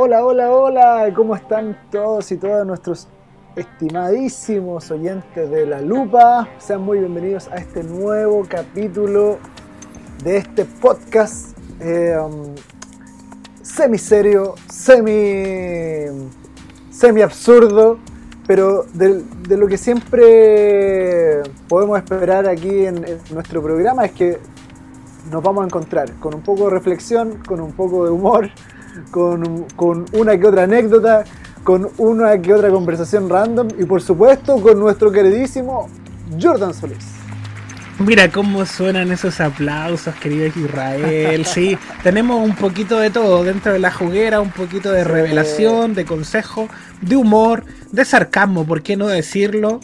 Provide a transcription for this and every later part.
Hola, hola, hola, ¿cómo están todos y todas nuestros estimadísimos oyentes de La Lupa? Sean muy bienvenidos a este nuevo capítulo de este podcast eh, um, semi serio, semi, semi absurdo, pero de, de lo que siempre podemos esperar aquí en, en nuestro programa es que nos vamos a encontrar con un poco de reflexión, con un poco de humor, con, con, una que otra anécdota, con una que otra conversación random y por supuesto con nuestro queridísimo Jordan Solís. Mira cómo suenan esos aplausos, querido Israel. Sí, tenemos un poquito de todo dentro de la juguera, un poquito de revelación, de consejo, de humor, de sarcasmo, ¿por qué no decirlo?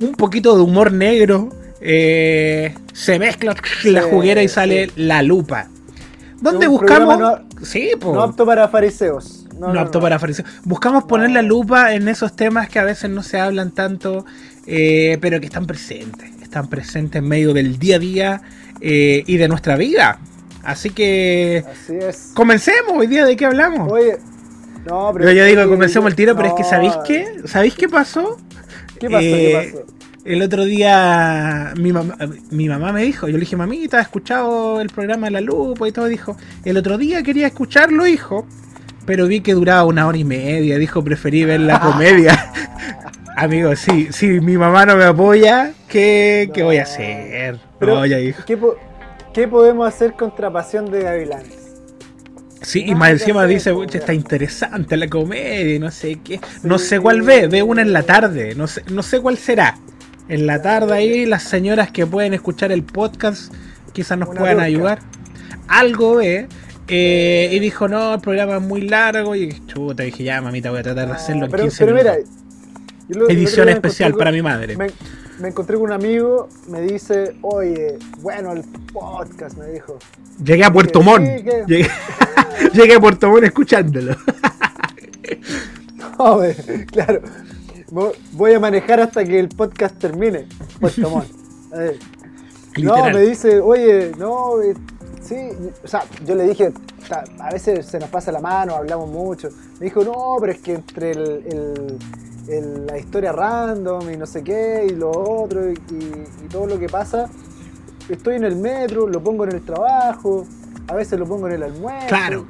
Un poquito de humor negro. Eh, se mezcla la juguera y sale la lupa. ¿Dónde buscamos? No, sí, po. no apto para fariseos. No, no apto para fariseos. Buscamos poner la lupa en esos temas que a veces no se hablan tanto, eh, pero que están presentes. Están presentes en medio del día a día eh, y de nuestra vida. Así que. Así es. Comencemos hoy día, ¿de qué hablamos? Oye. No, pero. Yo, yo digo, comencemos el tiro, pero es que ¿sabéis qué? ¿Sabéis qué pasó? ¿Qué pasó? ¿Qué pasó? El otro día mi mamá, mi mamá me dijo, yo le dije, mamita, ¿has escuchado el programa de La Lupa y todo? Dijo, el otro día quería escucharlo, hijo, pero vi que duraba una hora y media, dijo, preferí ver la comedia. Amigo, sí, si mi mamá no me apoya, ¿qué, no. ¿qué voy a hacer? Pero, no, ya, hijo. ¿qué, ¿qué, podemos hacer contra Pasión de Gavilanes? Sí, y más encima dice, está interesante la comedia, no sé qué. No sé cuál ve, ve una en la tarde, no sé, no sé cuál será en la tarde ahí, las señoras que pueden escuchar el podcast quizás nos Una puedan ayudar. Algo ve. Eh, y dijo, no, el programa es muy largo. Y chuta, dije, ya, mamita, voy a tratar de hacerlo en pero, 15 pero minutos. Mira, lo, Edición especial para mi madre. Me, me, encontré con un amigo, me dice, oye, bueno, el podcast, me dijo. Llegué a Puerto Montt. Sí, que... llegué, llegué, a Puerto Montt escuchándolo. no, claro voy a manejar hasta que el podcast termine. Pues, no, me dice, oye, no, eh, sí, o sea, yo le dije, a veces se nos pasa la mano, hablamos mucho. Me dijo, no, pero es que entre el, el, el, la historia random y no sé qué, y lo otro, y, y, y todo lo que pasa, estoy en el metro, lo pongo en el trabajo, a veces lo pongo en el almuerzo. Claro.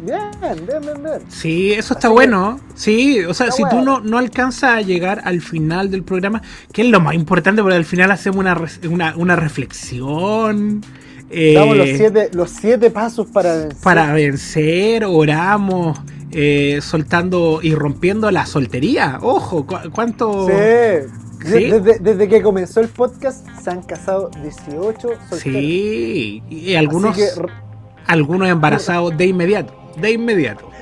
Bien, bien, bien, bien. Sí, eso está Así bueno. Que, sí, o sea, si bueno. tú no, no alcanzas a llegar al final del programa, que es lo más importante, porque al final hacemos una, una, una reflexión. Eh, Damos los siete, los siete pasos para vencer. Para vencer, oramos. Eh, soltando y rompiendo la soltería. Ojo, ¿cu ¿cuánto? Sí. ¿Sí? Desde, desde, que comenzó el podcast se han casado 18 solteros. Sí, y algunos, que, algunos embarazados de inmediato de inmediato.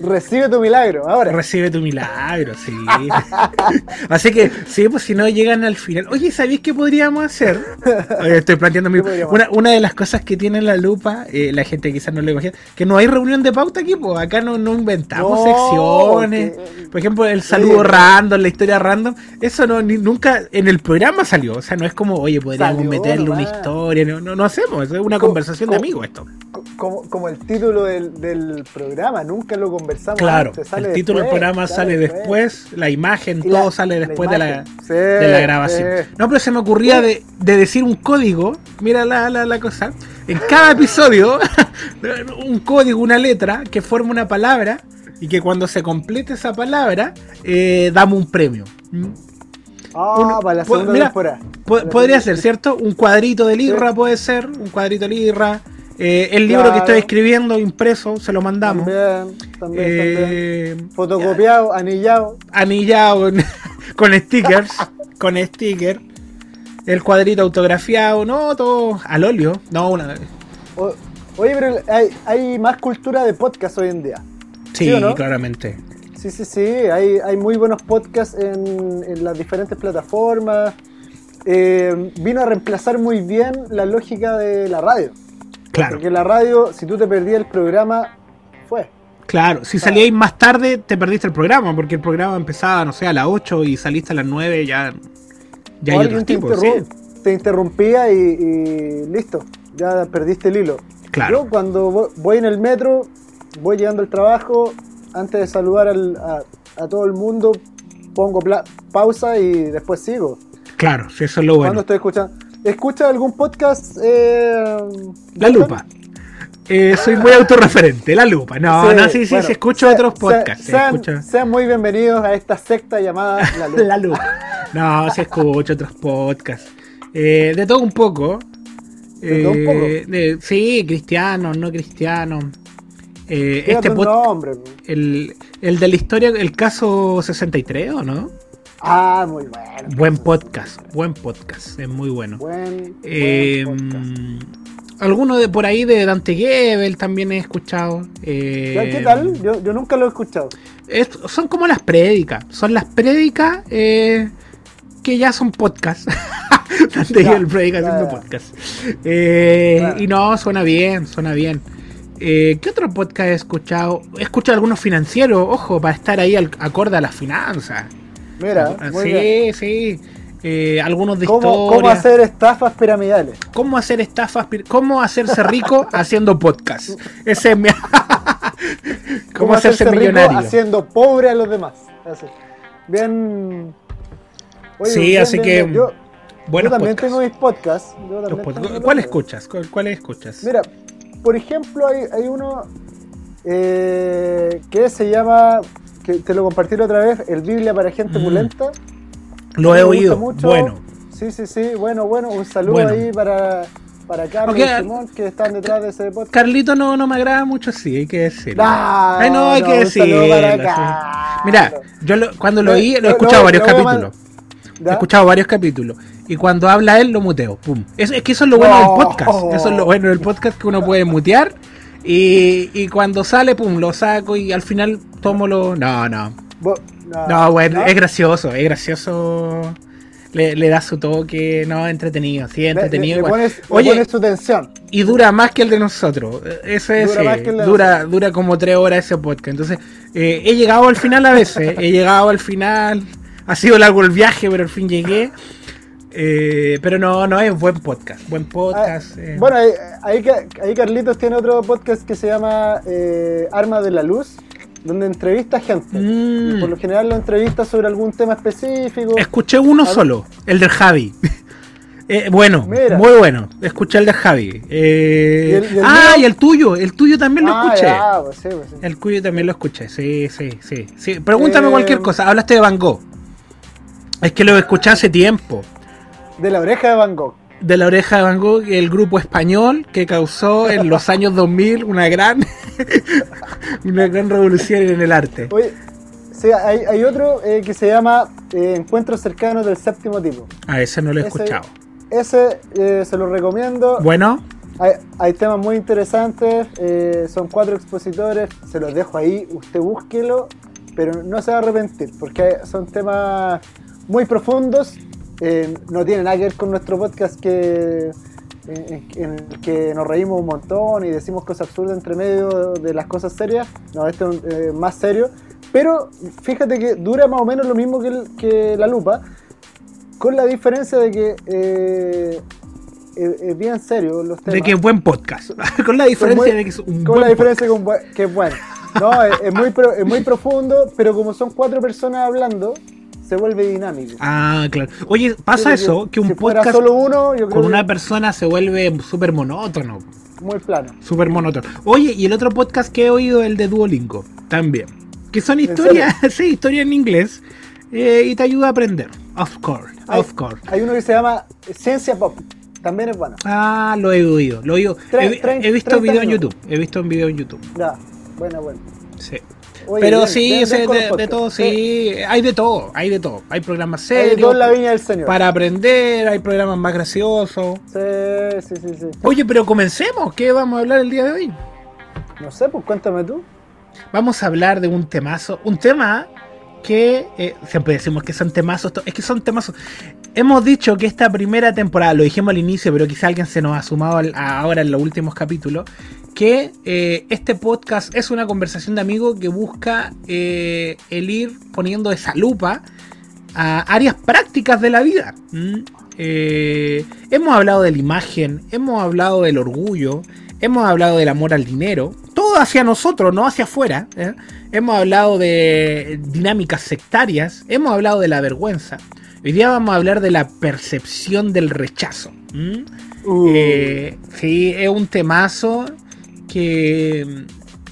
Recibe tu milagro, ahora. Recibe tu milagro, sí. Así que, sí, pues si no llegan al final. Oye, ¿sabéis qué podríamos hacer? Oye, estoy planteando mi... una, una, de las cosas que tiene la lupa, eh, la gente quizás no lo imagina, que no hay reunión de pauta aquí, pues acá no, no inventamos no, secciones. Que... Por ejemplo, el saludo random, la historia random, eso no ni, nunca en el programa salió. O sea, no es como, oye, podríamos salió, meterle no, una historia. No, no, no hacemos, es una como, conversación como, de amigos esto. Como, como el título del, del programa, nunca lo conversamos. Claro, antes, el título del programa sale después, después, la imagen, todo sale después la de, la, sí, de la grabación. Sí. No, pero se me ocurría de, de decir un código, mira la, la, la cosa, en cada episodio, un código, una letra que forma una palabra y que cuando se complete esa palabra, eh, damos un premio. ¿Mm? Ah, Uno, para la segunda mira, temporada. Podría ser, ¿cierto? Un cuadrito de lirra sí. puede ser, un cuadrito de lirra. Eh, el libro claro. que estoy escribiendo impreso se lo mandamos. También, también, eh, también. Fotocopiado, anillado. Anillado con, stickers. con sticker. El cuadrito autografiado, no, todo al óleo. No, una. O, oye, pero hay, hay, más cultura de podcast hoy en día. Sí, ¿Sí no? claramente. Sí, sí, sí. Hay, hay muy buenos podcasts en, en las diferentes plataformas. Eh, vino a reemplazar muy bien la lógica de la radio. Claro. Porque la radio, si tú te perdías el programa, fue. Claro, si salíais más tarde, te perdiste el programa, porque el programa empezaba, no sé, a las 8 y saliste a las 9, ya. Ya hay otros te, tipos, interrum sí. te interrumpía y, y, listo, ya perdiste el hilo. Claro. Yo cuando voy en el metro, voy llegando al trabajo, antes de saludar a, todo el mundo, pongo pausa y después sigo. Claro, si eso es lo bueno. Cuando estoy escuchando. ¿Escucha algún podcast? Eh, la Lupa. Eh, soy muy autorreferente, la lupa. No, no, sí, sí, sí, escucho otros podcasts. sean, muy bienvenidos a esta secta llamada La Lupa. la lupa. No, sí escucho otros podcasts. Eh, de todo un poco. ¿De todo un poco? sí, cristianos, no cristianos. este podcast. El, el de la historia, el caso 63, ¿o no? Ah, muy bueno. Buen podcast, buen podcast, es muy bueno. Buen, eh, Alguno de por ahí de Dante Gebel también he escuchado. Eh, ¿Qué tal? Yo, nunca lo he escuchado. son como las prédicas. Son las prédicas eh, que ya son podcast. Dante Gebel predica haciendo podcast. Y no, suena bien, suena bien. ¿Qué otro podcast he escuchado? He escuchado algunos financieros, ojo, para estar ahí al, acorde a las finanzas. Mira, sí, sí. Eh, algunos de ¿Cómo, ¿Cómo hacer estafas piramidales? ¿Cómo hacer estafas? ¿Cómo hacerse rico haciendo podcast? Ese es mi... ¿Cómo, hacerse, millonario? haciendo pobre a los demás. Bien. sí, así que. yo, también tengo mis podcasts. ¿Cuál escuchas? ¿Cuál, escuchas? Mira, por ejemplo, hay, hay uno eh, que se llama que te lo compartí la otra vez, el Biblia para gente mm. Lo he oído. Bueno. Sí, sí, sí. Bueno, bueno. Un saludo ahí para, para Carlos y Simón que están detrás de ese podcast. Carlito no, no me agrada mucho, sí, hay que decirlo. Ay, no, hay que decirlo. Mira, yo cuando lo oí, lo he escuchado varios capítulos. He escuchado varios capítulos. Y cuando habla él, lo muteo. Pum. Es, es que eso es lo bueno del podcast. Eso es lo bueno del podcast que uno puede mutear y, y cuando sale, pum, lo saco y al final tomo lo. No, no. No, bueno, es gracioso, es gracioso. Le, le, da su toque, no, entretenido, sí, entretenido. Oye, su tensión. Y dura más que el de nosotros. Eso es, dura, dura, dura, como tres horas ese podcast. Entonces, eh, he llegado al final a veces, he llegado al final. Ha sido largo el viaje, pero al fin llegué. Eh, pero no, no es buen podcast. Buen podcast. Ah, eh. Bueno, ahí, ahí, Carlitos tiene otro podcast que se llama eh, Armas de la Luz, donde entrevista gente. Mm. Por lo general lo entrevista sobre algún tema específico. Escuché uno solo, el del Javi. bueno, muy bueno. Escuché el de Javi. ah, y el tuyo. El tuyo también lo ah, escuché. Pues pues el tuyo también lo escuché. Sí, sí, sí. sí. Pregúntame cualquier cosa. Hablaste de Van Gogh. Es que lo escuché hace tiempo. De la oreja de Van Gogh. De la oreja de Van Gogh, el grupo español que causó en los años 2000 una gran, una gran revolución en el arte. Oye, sí, hay, otro eh, que se llama eh, Encuentros cercanos del séptimo tipo. Ah, ese no lo he escuchado. Ese eh, se lo recomiendo. Bueno. Hay, hay temas muy interesantes, son cuatro expositores, se los dejo ahí, usted búsquelo, pero no se va a arrepentir, porque son temas muy profundos eh, no tiene nada que ver con nuestro podcast que, en, el que nos reímos un montón y decimos cosas absurdas entre medio de las cosas serias. No, este es eh, más serio. Pero fíjate que dura más o menos lo mismo que, que la lupa, con la diferencia de que eh, es bien serio los temas. De que es buen podcast. con la diferencia de que es un Con la diferencia que es bueno. No, es, muy, es muy profundo, pero como son cuatro personas hablando, se vuelve dinámico. Ah, claro. Oye, pasa eso, que un podcast solo uno, con una persona se vuelve súper monótono. Muy plano. Súper monótono. Oye, y el otro podcast que he oído, el de Duolingo, también. Que son historias, sí, historias en inglés. Eh, y te ayuda a aprender. Of course, of course. Hay uno que se llama Ciencia Pop. También es bueno. Ah, lo he oído. Lo he, oído. he, visto video en YouTube. He visto un video en YouTube. Ya, bueno, bueno. Sí. Pero sí, de, todo, sí, hay de todo, hay de todo. Hay programas serios. la viña del Señor. Para aprender, hay programas más graciosos. Sí, sí, sí, sí. Oye, pero comencemos, ¿qué vamos a hablar el día de hoy? No sé, pues cuéntame tú. Vamos a hablar de un temazo, un tema que eh, siempre decimos que son temazos, es que son temazos. Hemos dicho que esta primera temporada, lo dijimos al inicio, pero quizá alguien se nos ha sumado ahora en los últimos capítulos, que eh, este podcast es una conversación de amigos que busca eh, el ir poniendo esa lupa a áreas prácticas de la vida. hemos hablado de la imagen, hemos hablado del orgullo, hemos hablado del amor al dinero, todo hacia nosotros, no hacia afuera. ¿eh? Hemos hablado de dinámicas sectarias, hemos hablado de la vergüenza. Hoy día vamos a hablar de la percepción del rechazo. Uh. Eh, sí, es un temazo que,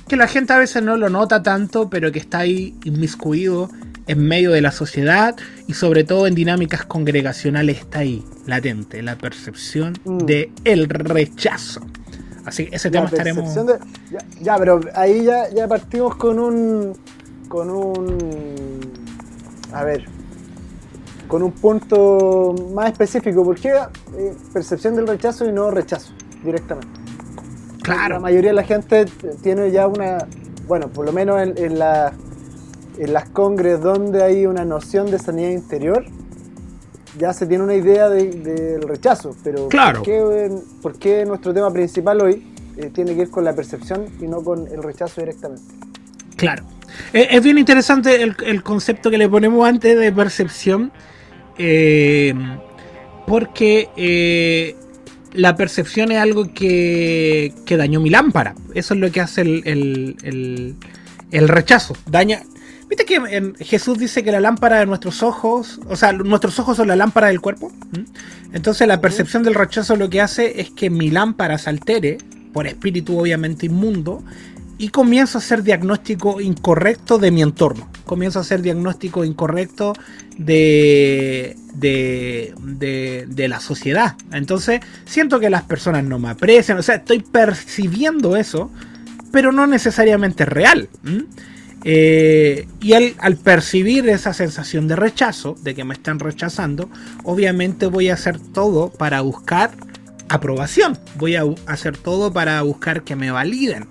que la gente a veces no lo nota tanto, pero que está ahí inmiscuido en medio de la sociedad y sobre todo en dinámicas congregacionales está ahí, latente, la percepción mm. de el rechazo. Así que ese tema estaremos. ya, pero ahí ya, ya partimos con un. con un. A ver. Con un punto más específico. ¿Por qué eh, percepción del rechazo y no rechazo directamente? Claro. La mayoría de la gente tiene ya una. Bueno, por lo menos en, la, en las congres donde hay una noción de sanidad interior, ya se tiene una idea del rechazo, pero claro. ¿por, qué, nuestro tema principal hoy eh, tiene que ver con la percepción y no con el rechazo directamente? Claro. Eh, es bien interesante el, concepto que le ponemos antes de percepción, eh, porque la percepción es algo que, que, dañó mi lámpara. Eso es lo que hace el, el rechazo. Daña, ¿Viste que en Jesús dice que la lámpara de nuestros ojos, o sea, nuestros ojos son la lámpara del cuerpo? ¿Mm? Entonces la percepción del rechazo lo que hace es que mi lámpara se altere, por espíritu obviamente inmundo, y comienzo a hacer diagnóstico incorrecto de mi entorno. Comienzo a hacer diagnóstico incorrecto de, de, de, de, la sociedad. Entonces siento que las personas no me aprecian. O sea, estoy percibiendo eso, pero no necesariamente es real. Eh, y al, percibir esa sensación de rechazo, de que me están rechazando, obviamente voy a hacer todo para buscar aprobación. Voy a hacer todo para buscar que me validen.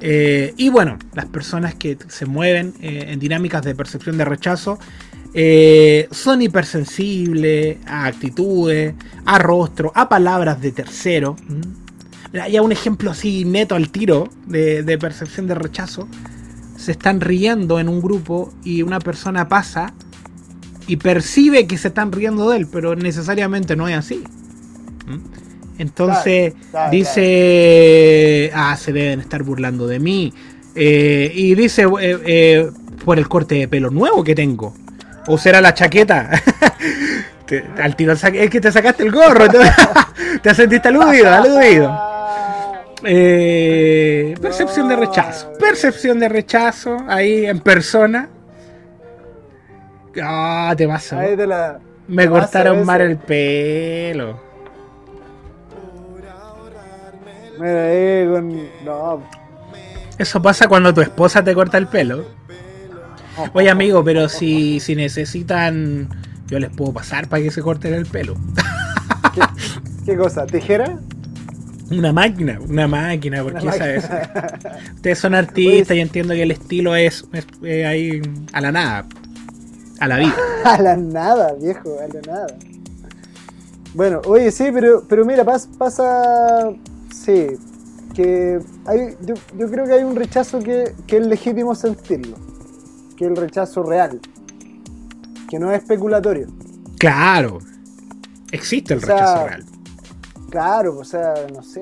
Eh, y bueno, las personas que se mueven eh, en dinámicas de percepción de rechazo son hipersensibles a actitudes, a rostro, a palabras de tercero. Ya un ejemplo así neto al tiro de percepción de rechazo se están riendo en un grupo y una persona pasa y percibe que se están riendo de él, pero necesariamente no es así. ¿Mm? Entonces dice, ah, se deben estar burlando de mí. Eh, y dice, eh, eh, por el corte de pelo nuevo que tengo. O será la chaqueta. al tiro, es que te sacaste el gorro. te, te sentiste aludido, aludido. Eh, percepción de rechazo. Percepción de rechazo ahí en persona. Ah, te vas a. Me cortaron mal el pelo. Eso pasa cuando tu esposa te corta el pelo. Oye, amigo, pero si, si necesitan, yo les puedo pasar para que se corten el pelo. qué cosa? ¿Tijera? Una máquina, una máquina, porque sabes. Ustedes son artistas y entiendo que el estilo es, ahí a la nada. A la vida. a la nada, viejo, a la nada. Bueno, oye, sí, pero, pero mira, pasa, pasa sí, que hay, yo, yo, creo que hay un rechazo que, que es legítimo sentirlo, que es el rechazo real, que no es especulatorio. Claro, existe el rechazo real. Claro, o sea, no sé.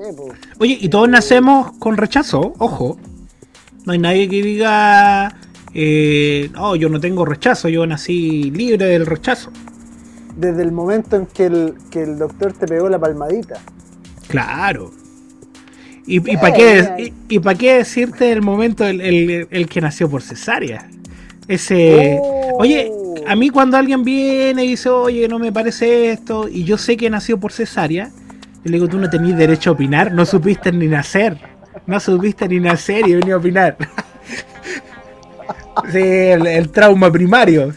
Oye, y todos nacemos con rechazo, ojo. No hay nadie que diga, eh, no, yo no tengo rechazo, yo nací libre del rechazo. Desde el momento en que el, que el doctor te pegó la palmadita. Claro. ¿Y, para qué, y, para qué decirte el momento el, el, que nació por cesárea? Ese. Oh. Oye, a mí cuando alguien viene y dice, oye, no me parece esto, y yo sé que nació por cesárea, y le digo, tú no tenías derecho a opinar, no supiste ni nacer. No supiste ni nacer y venía a opinar. sí, el, trauma primario.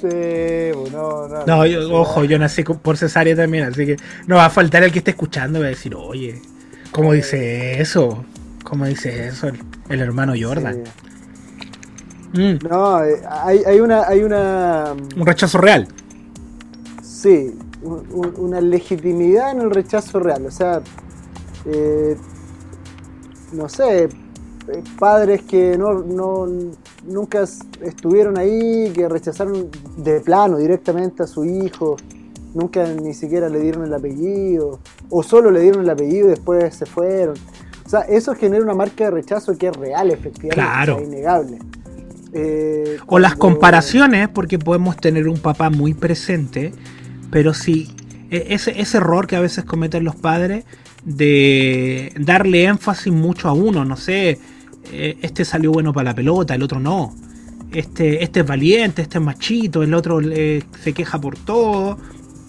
Sí, no, no. No, ojo, yo nací por cesárea también, así que no va a faltar el que esté escuchando y va a decir, oye, ¿cómo dice eso? ¿Cómo dice eso el, hermano Jordan? Mm. No, eh, hay, hay, una, hay una... Un rechazo real. Sí, una legitimidad en el rechazo real. O sea, eh, no sé, eh, padres que no, no, nunca estuvieron ahí, que rechazaron de plano directamente a su hijo, nunca ni siquiera le dieron el apellido, o solo le dieron el apellido y después se fueron. O sea, eso genera una marca de rechazo que es real, efectivamente, claro. innegable. Eh, o las comparaciones, porque podemos tener un papá muy presente, pero si e, ese, ese error que a veces cometen los padres de darle énfasis mucho a uno, no sé, eh, este salió bueno para la pelota, el otro no. Este, este es valiente, este es machito, el otro se queja por todo.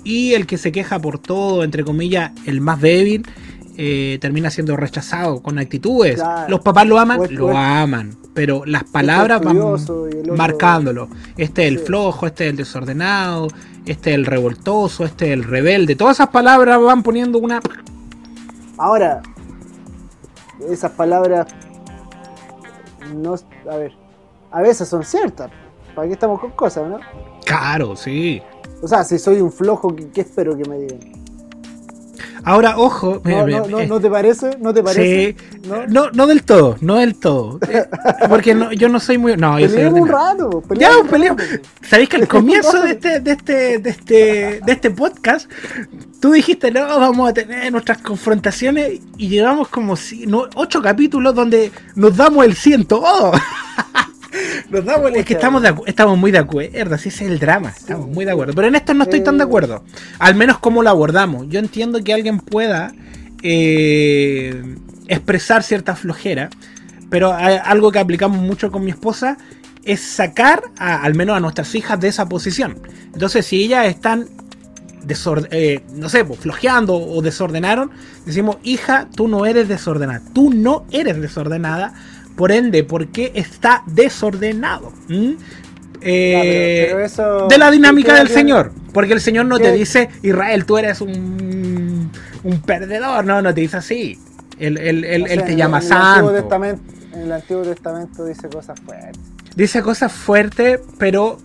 Y el que se queja por todo, entre comillas, el más débil, eh, termina siendo rechazado con actitudes. Los papás lo aman, lo aman, pero las palabras van marcándolo. Este es el flojo, este es el desordenado, este es el revoltoso, este es el rebelde. Todas esas palabras van poniendo una... Ahora, esas palabras no, a ver, a veces son ciertas. ¿Para qué estamos con cosas, no? Claro, sí. O sea, si soy un flojo, ¿qué, espero que me digan? Ahora, ojo. No, no, no, ¿no te parece? ¿No te parece? Sí. ¿No? no, del todo, no del todo. Porque no, yo no soy muy. No, yo soy un rato. Ya, peleamos. Sabéis que al comienzo de este, de este, de este, de este podcast, tú dijiste, no, vamos a tener nuestras confrontaciones y llevamos como si, ocho capítulos donde nos damos el ciento. Oh. Nos damos, es que estamos, estamos muy de acuerdo, así es el drama, estamos muy de acuerdo. Pero en esto no estoy tan de acuerdo. Al menos cómo lo abordamos. Yo entiendo que alguien pueda eh, expresar cierta flojera, pero algo que aplicamos mucho con mi esposa es sacar al menos a nuestras hijas de esa posición. Entonces, si ellas están eh, no sé, pues, flojeando o desordenaron, decimos, hija, tú no eres desordenada, tú no eres desordenada, por ende, ¿por qué está desordenado? ¿Mm? Eh, de la dinámica del Señor. Porque el Señor no te dice, Israel, tú eres un, un perdedor. No, no te dice así. Él, te llama santo. en el Antiguo Testamento dice cosas fuertes. Dice cosas fuertes, pero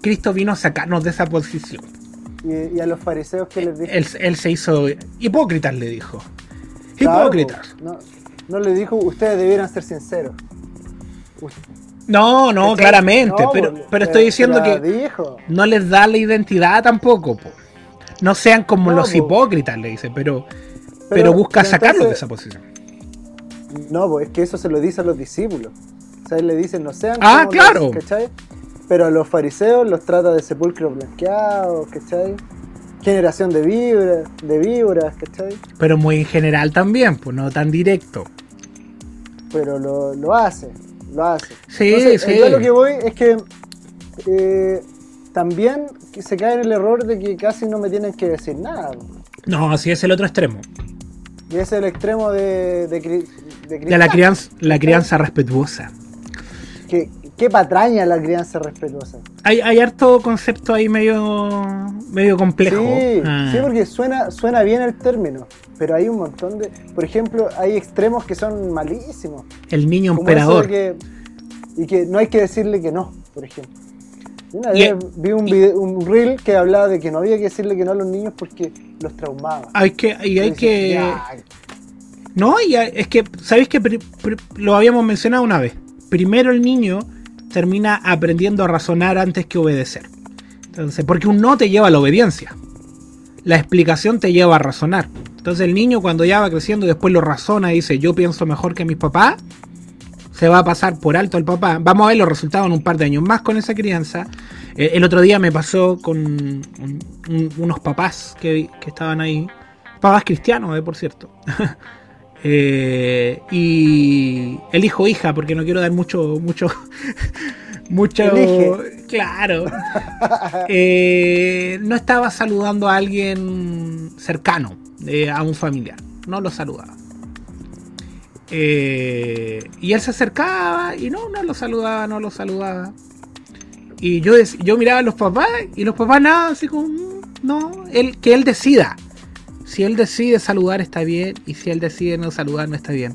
Cristo vino a sacarnos de esa posición. ¿Y, a los fariseos qué les dijo? Él, se hizo hipócritas, le dijo. Hipócritas. No le dijo, ustedes debieran ser sinceros. No, no, claramente, pero, pero estoy diciendo que no les da la identidad tampoco. No sean como los hipócritas, le dice, pero, pero, busca sacarlos de esa posición. No, pues es que eso se lo dice a los discípulos. O sea, él le dicen, no sean ah, claro. Pero a los fariseos los trata de sepulcros blanqueados, ¿cachai? Generación de víboras, de víboras, ¿cachai? Pero muy en general también, pues no tan directo. Pero lo, lo hace, lo hace. Sí, sí. Yo lo que voy es que eh, también se cae en el error de que casi no me tienen que decir nada. No, así es el otro extremo. Y es el extremo de, de, de, la crianza, la crianza respetuosa. Que, qué patraña la crianza respetuosa. Hay, hay harto concepto ahí medio, medio complejo. Sí, ah. sí, porque suena, suena bien el término, pero hay un montón de... Por ejemplo, hay extremos que son malísimos. El niño emperador. y que no hay que decirle que no, por ejemplo. Una vez vi un, un reel que hablaba de que no había que decirle que no a los niños porque los traumaba. Hay que, y hay que... No, y es que, ¿sabéis que lo habíamos mencionado una vez? Primero el niño termina aprendiendo a razonar antes que obedecer. Entonces, porque un no te lleva a la obediencia. La explicación te lleva a razonar. Entonces el niño cuando ya va creciendo y después lo razona y dice yo pienso mejor que mis papás, se va a pasar por alto al papá. Vamos a ver los resultados en un par de años más con esa crianza. Eh, el otro día me pasó con unos papás que, estaban ahí. Papás cristianos, eh, por cierto. Eh, y el hijo hija, porque no quiero dar mucho, mucho, mucho, claro. Eh, no estaba saludando a alguien cercano, eh, a un familiar, no lo saludaba. y él se acercaba y no, no lo saludaba, no lo saludaba. Y yo, yo miraba a los papás y los papás nada, así como, mm, no, él, que él decida. Si él decide saludar está bien y si él decide no saludar no está bien.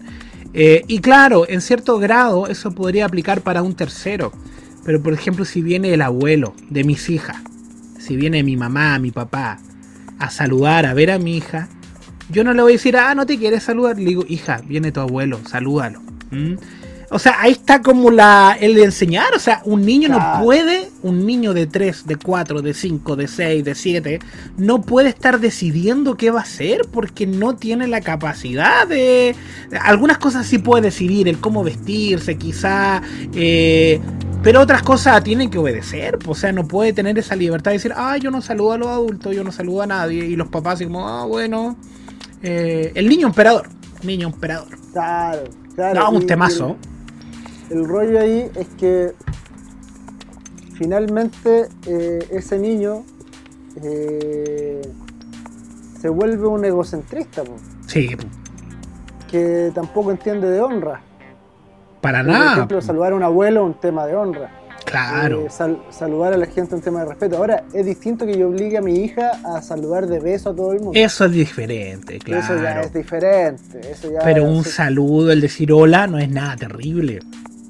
Eh, y claro, en cierto grado eso podría aplicar para un tercero. Pero por ejemplo, si viene el abuelo de mis hijas, si viene mi mamá, mi papá, a saludar, a ver a mi hija, yo no le voy a decir, ah, no te quieres saludar. Le digo, hija, viene tu abuelo, salúdalo. O sea, ahí está como la el de enseñar, o sea, un niño no puede, un niño de 3, de 4, de 5, de 6, de 7, no puede estar decidiendo qué va a hacer porque no tiene la capacidad de... Algunas cosas sí puede decidir, el cómo vestirse, quizá, eh, pero otras cosas tienen que obedecer, o sea, no puede tener esa libertad de decir, ah, yo no saludo a los adultos, yo no saludo a nadie, y los papás como, ah, bueno, eh, el niño emperador, niño emperador. Claro, claro. No, un temazo el rollo ahí es que finalmente eh, ese niño eh, se vuelve un egocentrista. Sí. Que tampoco entiende de honra. Para nada. Por ejemplo, saludar a un abuelo es un tema de honra. Claro. Eh, saludar a la gente es un tema de respeto. Ahora, es distinto que yo obligue a mi hija a saludar de beso a todo el mundo. Eso es diferente, claro. Eso ya es diferente. Pero un saludo, el decir hola, no es nada terrible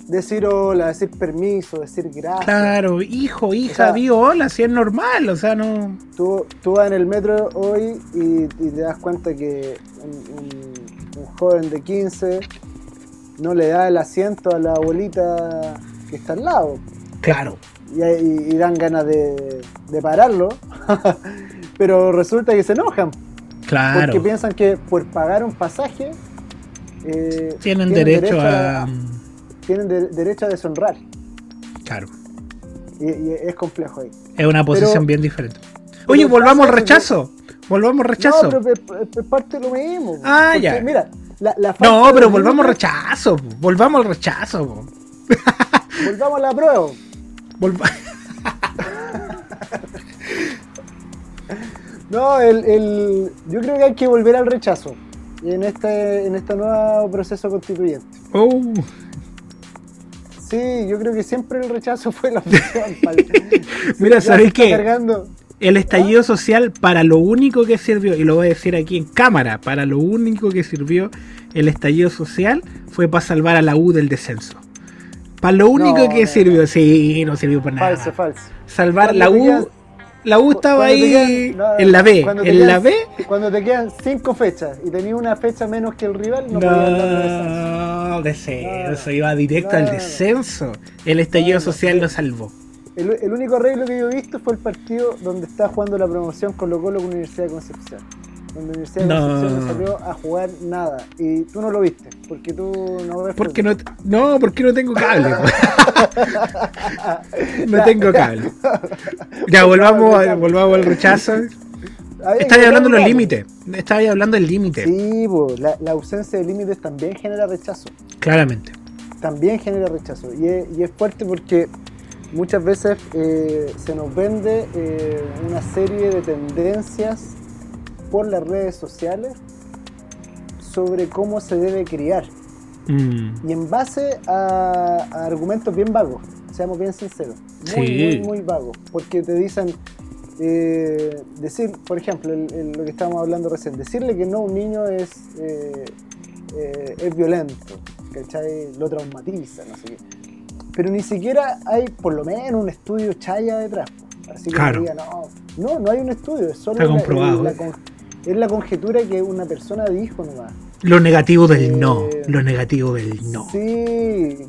decir hola, decir permiso, decir gracias. Claro, hijo, hija, o hola, si es normal, o sea, no. Tú, tú vas en el metro hoy y, te das cuenta que un, joven de 15 no le da el asiento a la abuelita que está al lado. Claro. Y, dan ganas de, pararlo, pero resulta que se enojan. Claro. Porque piensan que por pagar un pasaje. Eh, tienen, derecho, a tienen derecho a deshonrar. Claro. Y, es complejo ahí. Es una posición bien diferente. Oye, volvamos al rechazo. Volvamos al rechazo. No, pero es parte de lo mismo. Ah, ya. Mira, la, la No, pero volvamos al rechazo. Volvamos al rechazo. Volvamos a la prueba. no, el, el, yo creo que hay que volver al rechazo en este, en este nuevo proceso constituyente. Oh. Sí, yo creo que siempre el rechazo fue la opción. Mira, ¿sabéis qué? El estallido social para lo único que sirvió, y lo voy a decir aquí en cámara, para lo único que sirvió el estallido social fue para salvar a la U del descenso. Para lo único que sirvió, sí, no sirvió para nada. Falso, falso. Salvar la U la U estaba ahí en la B. En la B. Cuando te quedan cinco fechas y tenías una fecha menos que el rival, no, no podías descenso. iba directo al descenso. El estallido social lo salvó. El, único arreglo que yo he visto fue el partido donde está jugando la promoción con Colo Colo con Universidad de Concepción donde la Universidad de Concepción no salió a jugar nada. Y tú no lo viste, porque tú no ves. Porque no, no, porque no tengo cable. no tengo cable. Ya, volvamos, volvamos al rechazo. Estaba hablando de los límites. Estaba hablando del límite. Sí, la, ausencia de límites también genera rechazo. Claramente. También genera rechazo. Y es, y es fuerte porque muchas veces eh, se nos vende eh, una serie de tendencias por las redes sociales sobre cómo se debe criar. Mm. Y en base a, argumentos bien vagos, seamos bien sinceros, muy, muy, muy vagos, porque te dicen, eh, decir, por ejemplo, lo que estábamos hablando recién, decirle que no un niño es, eh, eh, es violento, ¿cachai? Lo traumatiza, no sé qué. Pero ni siquiera hay por lo menos un estudio chaya detrás. Así que diga, no, no, no hay un estudio, es solo Está comprobado. Es la conjetura que una persona dijo nomás. Lo negativo del no, eh, lo negativo del no. Sí,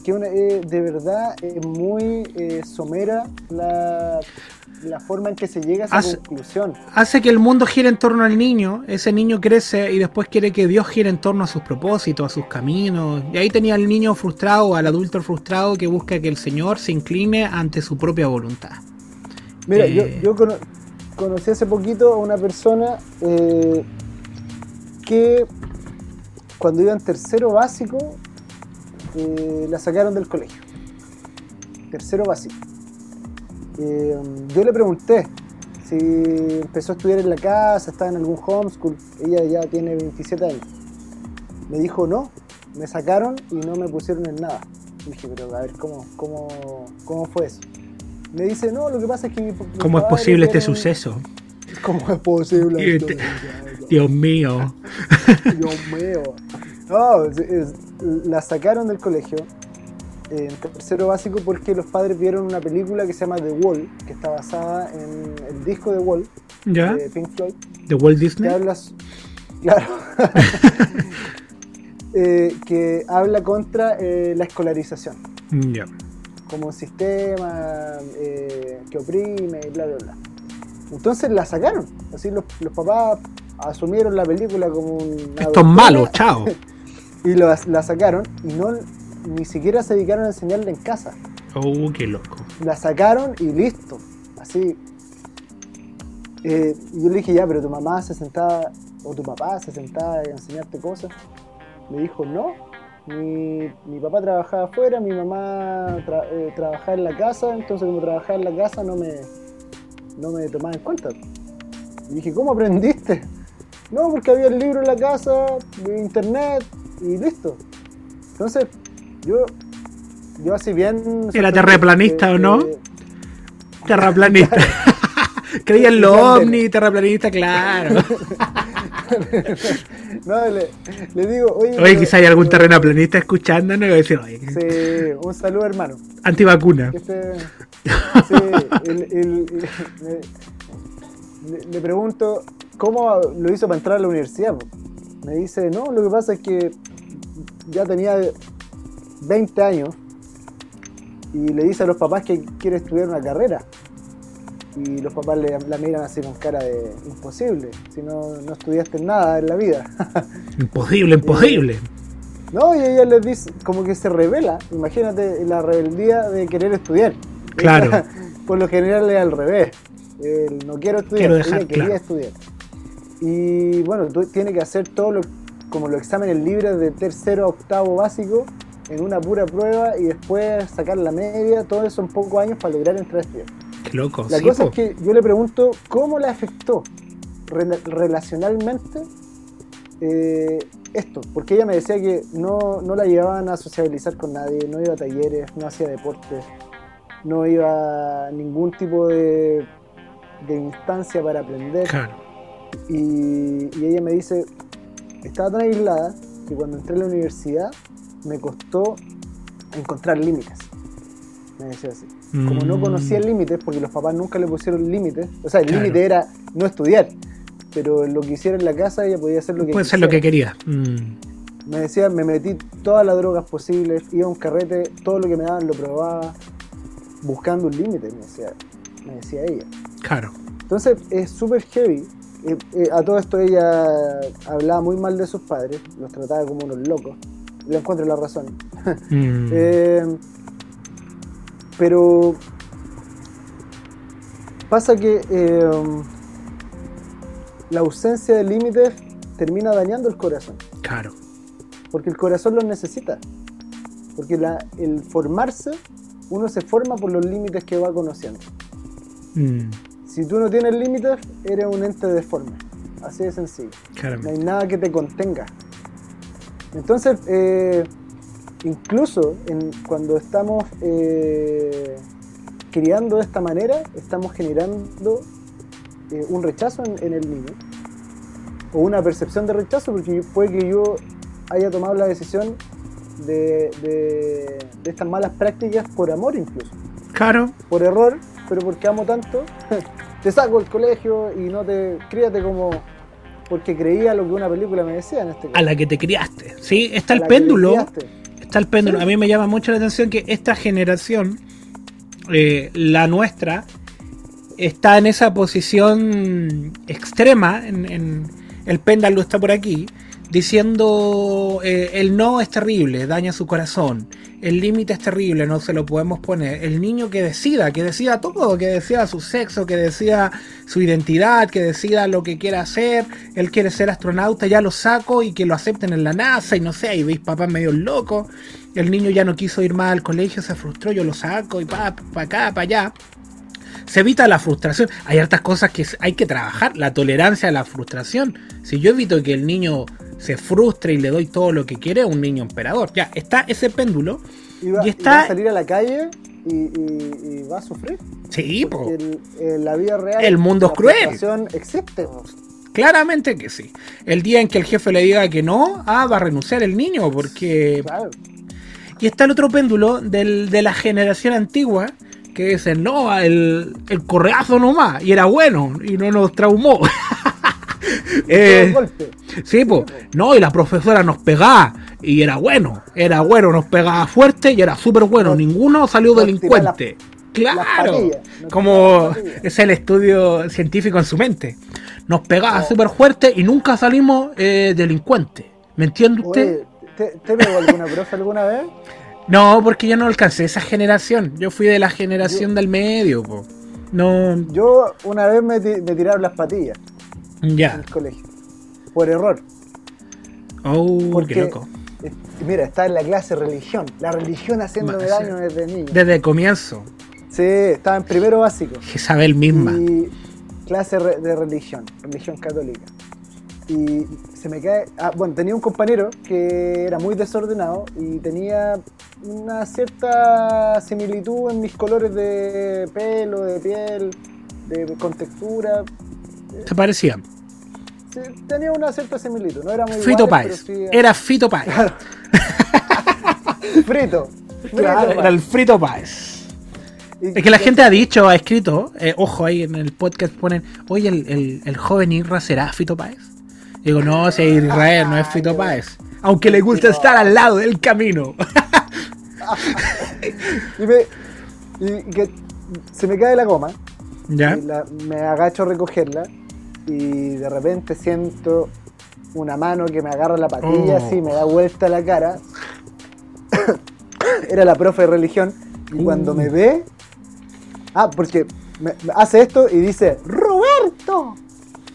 que eh, de verdad es muy eh, somera la, forma en que se llega a esa conclusión. Hace que el mundo gire en torno al niño, ese niño crece y después quiere que Dios gire en torno a sus propósitos, a sus caminos. Y ahí tenía al niño frustrado, al adulto frustrado que busca que el Señor se incline ante su propia voluntad. Mira, yo, yo conocí hace poquito a una persona eh, que cuando iba en tercero básico eh, la sacaron del colegio. Tercero básico. Eh, yo le pregunté si empezó a estudiar en la casa, estaba en algún homeschool. Ella ya tiene 27 años. Me dijo no, me sacaron y no me pusieron en nada. dije, pero a ver, ¿cómo, cómo, cómo fue eso? Me dice, no, lo que pasa es que ¿Cómo es posible este suceso? ¿Cómo es posible? Este, Dios mío. Dios mío. No, la sacaron del colegio en tercero básico porque los padres vieron una película que se llama The Wall, que está basada en el disco The Wall de Pink Floyd. ¿The Wall Disney? hablas, claro. eh, que habla contra eh, la escolarización. Ya. Como un sistema eh, que oprime y bla, bla, bla. Entonces la sacaron. Así los, los papás asumieron la película como un. Esto es malo, chao. y lo- la sacaron y no ni siquiera se dedicaron a enseñarla en casa. Oh, qué loco. La sacaron y listo. Así. Eh, yo le dije, ya, pero tu mamá se sentaba, o tu papá se sentaba a enseñarte cosas. Me dijo, no. Mi, mi papá trabajaba afuera, mi mamá tra- eh, trabajaba en la casa, entonces como trabajaba en la casa no me, no me tomaba en cuenta. Y dije, ¿cómo aprendiste? No, porque había el libro en la casa, internet y listo. Entonces, yo, yo así bien... ¿Era terraplanista o no? eh, Terraplanista. Creía en lo ovni, terraplanista, claro. no, le, le digo, oye... Oye, quizá hay algún terraplanista escuchándonos y va a decir, oye, Sí, un saludo hermano. antivacuna. Sí, el- el- el- le, le- le pregunto cómo lo hizo para entrar a la universidad. po? Me dice, no, lo que pasa es que ya tenía 20 años y le dice a los papás que quiere estudiar una carrera. Y los papás le, la miran así con cara de imposible, si no, no estudiaste nada en la vida. Imposible, imposible. No, y ella les dice, como que se revela, imagínate la rebeldía de querer estudiar. Claro. Ella, por lo general es al revés. El no quiero estudiar, Quiero dejar ella quería claro. estudiar. Y bueno, tú tienes que hacer todo lo, como los exámenes libres de tercero a octavo básico en una pura prueba y después sacar la media, todo eso en pocos años para lograr entrar a estudiar. Qué loco. La sí, cosa po. es que yo le pregunto cómo le afectó rela- relacionalmente eh, esto, porque ella me decía que no, no la llevaban a sociabilizar con nadie, no iba a talleres, no hacía deportes, no iba a ningún tipo de, de instancia para aprender. Claro. Y, y ella me dice, estaba tan aislada que cuando entré a la universidad me costó encontrar límites. Me decía así. Como no Mm. conocía límites, porque los papás nunca le pusieron límites, o sea, el Claro. límite era no estudiar, pero lo que hiciera en la casa ella podía hacer lo que Puede ser quisiera. lo que quería. Mm. Me decía, me metí todas las drogas posibles, iba a un carrete, todo lo que me daban lo probaba, buscando un límite, me decía, me decía ella. Claro. Entonces es súper heavy. Eh, eh, a todo esto ella hablaba muy mal de sus padres, los trataba como unos locos. Le encuentro la razón. Mm. Eh, pero pasa que eh, la ausencia de límites termina dañando el corazón, Claro. porque el corazón los necesita. Porque la- el formarse, uno se forma por los límites que va conociendo. Mm. Si tú no tienes límites, eres un ente deforme. Así de sencillo. No hay Claramente. nada que te contenga. Entonces, eh, incluso en- cuando estamos eh, criando de esta manera, estamos generando eh, un rechazo en, en el niño. O una percepción de rechazo, porque puede que yo haya tomado la decisión de, de- de estas malas prácticas por amor incluso. Claro. Por error, pero porque amo tanto, te saco del colegio y no te... Críate como... Porque creía lo que una película me decía en este caso. A la que te criaste. Sí, está A el péndulo. Está el péndulo. Sí. A mí me llama mucho la atención que esta generación, eh, la nuestra, está en esa posición extrema. En, en- el péndulo está por aquí, diciendo eh, el no es terrible, daña su corazón. El límite es terrible, no se lo podemos poner. El niño que decida, que decida todo, que decida su sexo, que decida su identidad, que decida lo que quiera hacer. Él quiere ser astronauta, ya lo saco y que lo acepten en la NASA y no sé, y veis papás medio locos. El niño ya no quiso ir más al colegio, se frustró, yo lo saco y pa, pa acá, para allá. Se evita la frustración. Hay hartas cosas que hay que trabajar. La tolerancia a la frustración. Si yo evito que el niño se frustre y le doy todo lo que quiere, es un niño emperador. Ya, está ese péndulo. Y va, Y y está- va a salir a la calle y, va a sufrir. Sí, po. El- la vida real. El mundo es cruel. existe. po. Claramente que sí. El día en que el jefe le diga que no, ah, va a renunciar el niño, porque Claro. Y está el otro péndulo del, de la generación antigua que dicen, no, el, el correazo nomás, y era bueno, y no nos traumó. Eh, sí, po. no, y la profesora nos pegaba, y era bueno, era bueno, nos pegaba fuerte y era súper bueno, ninguno salió delincuente. claro, como es el estudio científico en su mente. Nos pegaba súper fuerte y nunca salimos eh, delincuentes. ¿Me entiende usted? ¿te, pegó alguna profe alguna vez? No, porque yo no alcancé esa generación. Yo fui de la generación del medio. No. Yo una vez me, tiraron las patillas. Ya. En el colegio. Por error. Oh, qué loco. Mira, está en la clase religión. La religión haciéndome daño desde niño. Desde el comienzo. Sí, estaba en primero básico. Isabel misma. Y clase de religión, religión católica. Y se me cae. Ah, bueno, tenía un compañero que era muy desordenado y tenía una cierta similitud en mis colores de pelo, de piel, de, con textura. ¿Se parecían? Sí, tenía una cierta similitud, no era muy Fito Páez. Era Fito Páez. frito. era el Frito Páez. Es que la gente ha dicho, ha escrito, eh, ojo ahí en el podcast ponen, oye, el, el, el joven Irra será Fito Páez. Digo, no, si Israel, no es Fito Páez. Aunque le gusta estar al lado del camino. y, me, que se me cae la goma. ¿Ya? me agacho a recogerla y de repente siento una mano que me agarra la patilla, oh. así me da vuelta la cara. Era la profe de religión y cuando me uh. ve, ah, porque me, hace esto y dice, Roberto.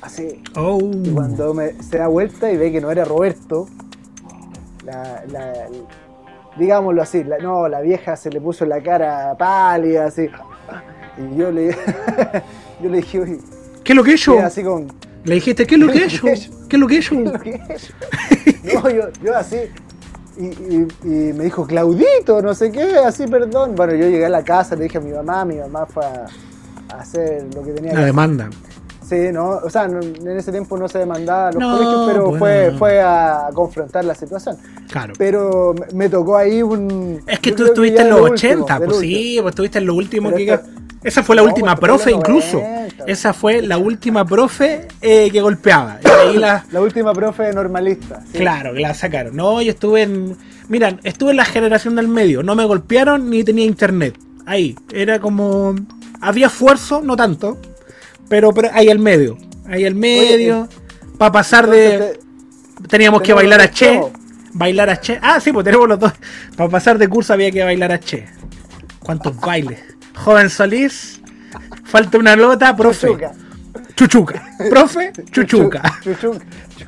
Así. Oh. Y cuando me, se da vuelta y ve que no era Roberto, digámoslo así, no, la vieja se le puso la cara pálida, así. Y yo le, yo le dije, ¿qué es lo que es yo? Así con, le dijiste, ¿qué es lo que es yo? ¿Qué es lo que es yo? No, yo, yo así. Y, y, me dijo, Claudito, no sé qué, así, perdón. Bueno, yo llegué a la casa, le dije a mi mamá, mi mamá fue a, hacer lo que tenía que. La demanda. Sí, ¿no? O sea, en ese tiempo no se demandaba los colegios, pero fue, fue a confrontar la situación. Claro. Pero me tocó ahí un. Es que tú estuviste en los 80, pues sí, pues estuviste en lo último que. Esa fue la última pues, profe, incluso. Esa fue la última profe eh, que golpeaba. la... la... última profe normalista. Claro, que la sacaron. No, yo estuve en. Miran, estuve en la generación del medio. No me golpearon ni tenía internet. Ahí. Era como. Había esfuerzo, no tanto pero, pero ahí al medio. Ahí al medio. para pasar de. teníamos que bailar a Che. Bailar a Che. Ah, sí, pues tenemos los dos. Para pasar de curso había que bailar a Che. ¿Cuántos bailes? Joven Solís. Falta una nota, profe. Chuchuca. Profe, Chuchuca. Chuchuca.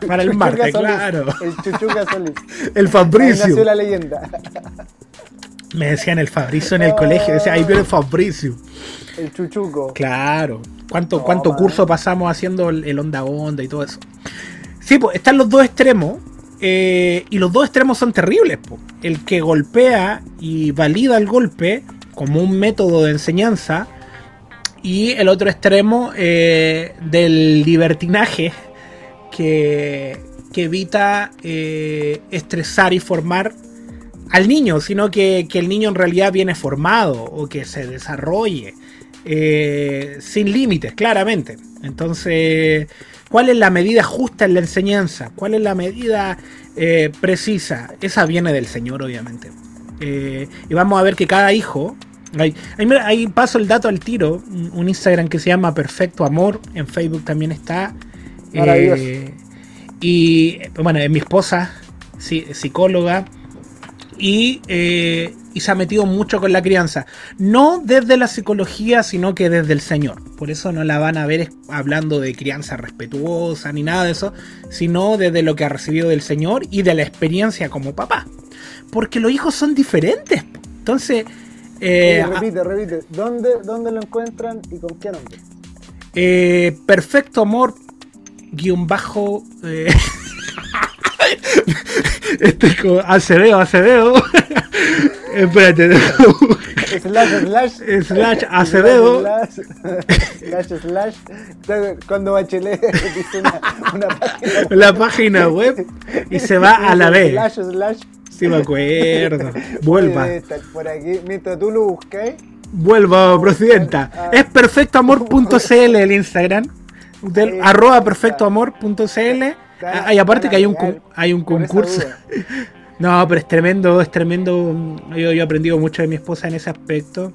Para el martes, claro. El Chuchuca Solís. El Fabricio. nació la leyenda. Me decían el Fabricio en el colegio. Decía, ahí viene el Fabricio. El Chuchuco. Claro. ¿Cuánto, cuánto curso pasamos haciendo el, onda onda y todo eso? Sí, pues están los dos extremos. Eh, y los dos extremos son terribles. El que golpea y valida el golpe como un método de enseñanza. Y el otro extremo eh, del libertinaje que, evita eh, estresar y formar al niño, sino que, que, el niño en realidad viene formado o que se desarrolle. Eh, sin límites, claramente. Entonces, ¿cuál es la medida justa en la enseñanza? ¿Cuál es la medida precisa? Esa viene del Señor, obviamente. Eh, y vamos a ver que cada hijo. Ahí, paso el dato al tiro. Un Instagram que se llama Perfecto Amor. En Facebook también está. y bueno, mi esposa, psicóloga. Y y se ha metido mucho con la crianza. No desde la psicología, sino que desde el Señor. Por eso no la van a ver hablando de crianza respetuosa ni nada de eso, sino desde lo que ha recibido del Señor y de la experiencia como papá. Porque los hijos son diferentes. Entonces... Eh, repite, repite. ¿Dónde, ¿Dónde, lo encuentran y con qué nombre? Eh, perfecto amor, guion bajo... Eh, este es como Acevedo, Acevedo. Espérate. slash, slash. Slash Acevedo. Slash, slash, Cuando Bachelet dice una, una página. La página web y se va a la B. Slash, slash. Sí, me acuerdo. Vuelva. Por aquí, mientras tú lo busques. Vuelva, presidenta. Ah. Es perfectoamor.cl el Instagram. Del, arroba perfectoamor.cl. Hay aparte que hay un, hay un concurso. No, pero es tremendo, es tremendo. Yo, he aprendido mucho de mi esposa en ese aspecto.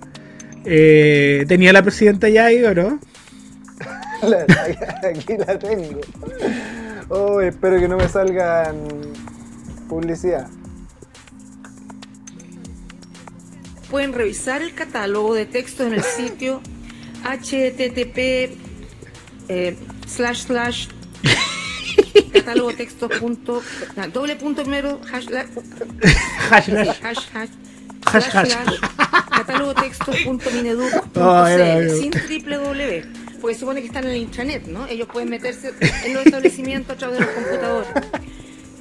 Eh, ¿Tenía la presidenta ya ahí o no? aquí la tengo. Oh, espero que no me salgan publicidad. Pueden revisar el catálogo de textos en el sitio http eh, slash slash catálogo texto punto doble punto primero hash hash hash hash catálogo texto punto sin triple w porque supone que están en el intranet, ¿no? Ellos pueden meterse en los establecimientos a través de los computadores.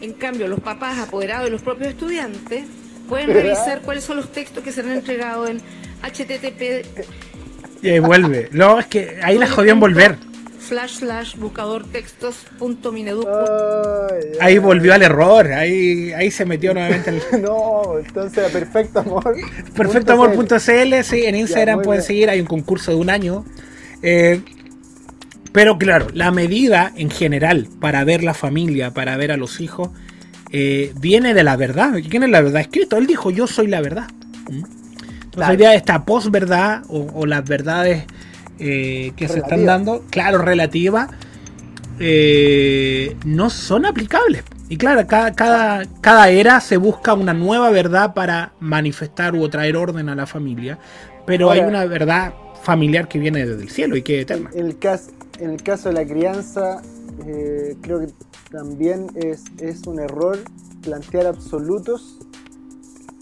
En cambio, los papás apoderados y los propios estudiantes pueden revisar cuáles son los textos que se han entregado en http. Y ahí vuelve. No, es que ahí la jodían volver. Slash slash buscador textos Ahí volvió al error, ahí, ahí se metió nuevamente el... No, entonces perfecto amor. Perfecto amor.cl, sí, en Instagram pueden seguir, hay un concurso de un año eh, pero claro, la medida en general para ver la familia, para ver a los hijos, eh, viene de la verdad. ¿Quién es la verdad? Escrito, él dijo yo soy la verdad. ¿Mm? Entonces la idea de esta posverdad o, o las verdades eh, que se están dando, claro, relativas, no son aplicables. Y claro, cada, cada, cada, era se busca una nueva verdad para manifestar o traer orden a la familia, pero hay una verdad familiar que viene desde el cielo y que eterna. En el caso, en el caso de la crianza, eh, creo que también es, es un error plantear absolutos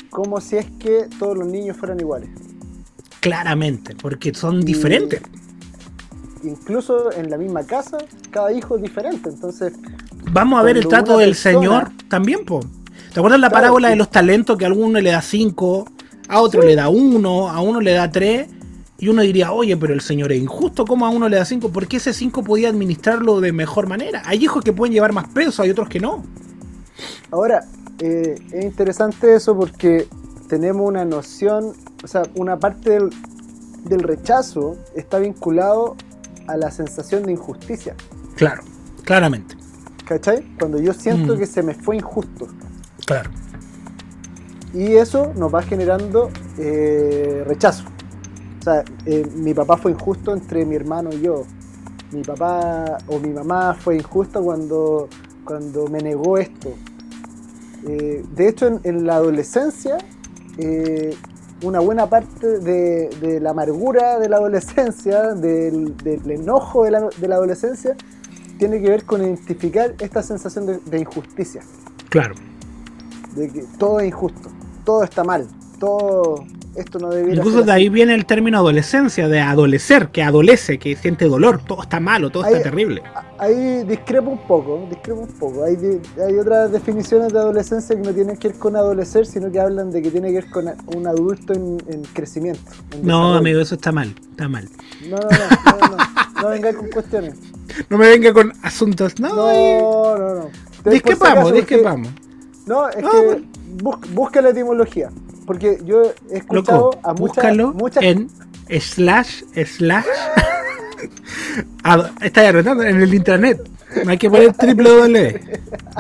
como si es que todos los niños fueran iguales. Claramente, porque son diferentes. Incluso en la misma casa, cada hijo es diferente, entonces... Vamos a ver el trato del Señor también, po. ¿Te acuerdas la parábola de los talentos que a alguno le da cinco, a otro le da uno, a uno le da tres? Y uno diría, oye, pero el Señor es injusto, ¿cómo a uno le da 5? Porque ese 5 podía administrarlo de mejor manera. Hay hijos que pueden llevar más peso, hay otros que no. Ahora, eh, es interesante eso porque tenemos una noción, o sea, una parte del, del rechazo está vinculado a la sensación de injusticia. Claro, claramente. ¿Cachai? Cuando yo siento mm. que se me fue injusto. Claro. Y eso nos va generando eh, rechazo. Sea, eh, mi papá fue injusto entre mi hermano y yo. Mi papá o mi mamá fue injusta cuando, cuando me negó esto. Eh, de hecho, en, la adolescencia, eh, una buena parte de, la amargura de la adolescencia, del, enojo de la, adolescencia, tiene que ver con identificar esta sensación de, de injusticia. Claro. De que todo es injusto, todo está mal, todo, esto no debería Incluso de ahí viene el término adolescencia, de adolecer, que adolece, que siente dolor, todo está malo, todo está terrible. Ahí discrepo un poco, discrepo un poco. Hay, hay otras definiciones de adolescencia que no tienen que ver con adolecer, sino que hablan de que tiene que ver con un adulto en, crecimiento. no, amigo, eso está mal, está mal. No, no, no, no, no, venga con cuestiones. No me venga con asuntos, no. No, no, no. Disquepamos, disquepamos. No, es que busca la etimología. Porque yo he escuchado a muchas, muchas... en slash slash. está arrendando en el internet. No hay que poner triple doble.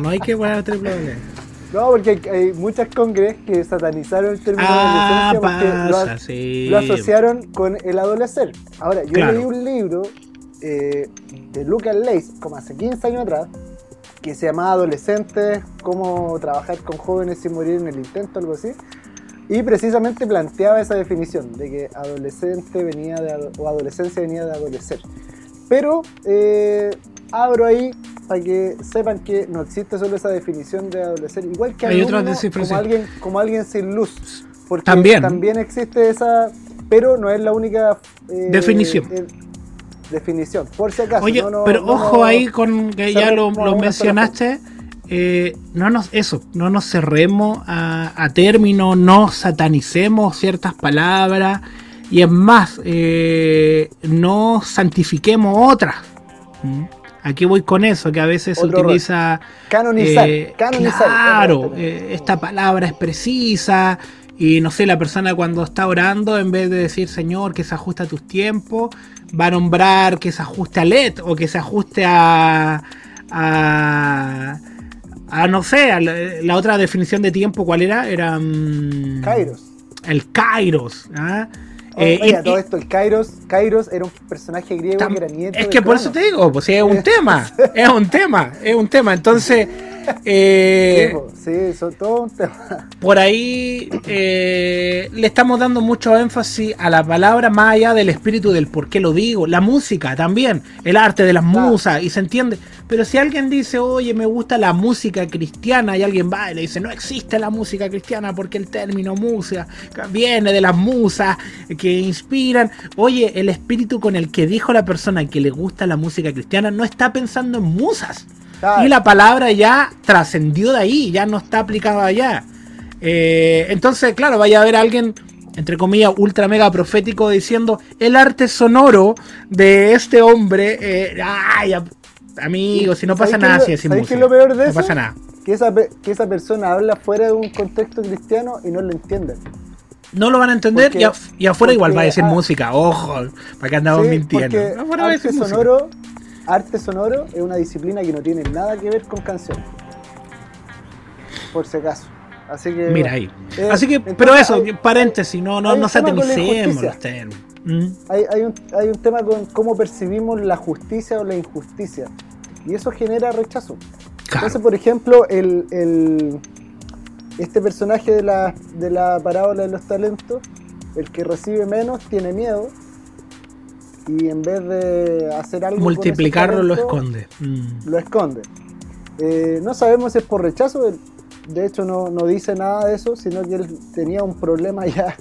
No hay que poner triple doble. No, porque hay, muchas congres que satanizaron el término ah, adolescencia porque lo, asociaron con el adolescer. Ahora, yo leí un libro eh, de Lucas Leis, como hace 15 años atrás, que se llamaba Adolescentes, cómo trabajar con jóvenes sin morir en el intento, algo así. Y precisamente planteaba esa definición de que adolescente venía de, o adolescencia venía de adolecer. Pero eh, abro ahí para que sepan que no existe solo esa definición de adolecer, igual que Hay como alguien como alguien sin luz, porque también, también existe esa, pero no es la única eh, definición. definición, por si acaso. Oye, pero ojo ahí con que ya lo, lo mencionaste eh, no nos, eso, no nos cerremos a, a término, no satanicemos ciertas palabras y es más, eh, no santifiquemos otras. ¿Mm? Aquí voy con eso, que a veces se utiliza... Canonizar, eh, canonizar. Claro, esta palabra es precisa y no sé, la persona cuando está orando, en vez de decir Señor, que se ajuste a tus tiempos, va a nombrar que se ajuste a LED o que se ajuste a, a a no sé, la, otra definición de tiempo, ¿cuál era? Era. Mm, Kairos. El Kairos. ¿ah? Eh, todo esto, el Kairos, Kairos era un personaje griego que era nieto. Es que por eso te digo, pues es un tema, es un tema, es un tema. Entonces, eh, sí, son todo un tema. Por ahí eh, le estamos dando mucho énfasis a la palabra más allá del espíritu del por qué lo digo. La música también, el arte de las musas, y se entiende. Pero si alguien dice, oye, me gusta la música cristiana, y alguien va y le dice, no existe la música cristiana porque el término musa viene de las musas que inspiran. Oye, el espíritu con el que dijo la persona que le gusta la música cristiana no está pensando en musas. Y la palabra ya trascendió de ahí, ya no está aplicada allá. Eh, entonces, claro, vaya a haber alguien, entre comillas, ultra mega profético diciendo el arte sonoro de este hombre. Eh, ay, amigo, si no pasa nada, si es lo peor de no pasa nada. Que esa, que esa persona habla fuera de un contexto cristiano y no lo entienden. No lo van a entender y, afuera igual va a decir ah, música, ojo, para que andamos mintiendo. arte sonoro arte sonoro es una disciplina que no tiene nada que ver con canciones. Por si acaso. Así que. Mira ahí. Eh, Así que, pero eso, paréntesis, no, no, no satanicemos los términos. ¿Mm? Hay, hay, un, hay un tema con cómo percibimos la justicia o la injusticia. Y eso genera rechazo. Entonces, por ejemplo, el, el, este personaje de la, de la parábola de los talentos, el que recibe menos, tiene miedo y en vez de hacer algo multiplicarlo lo esconde. Mm. lo esconde. Eh, no sabemos si es por rechazo de hecho no, dice nada de eso sino que él tenía un problema ya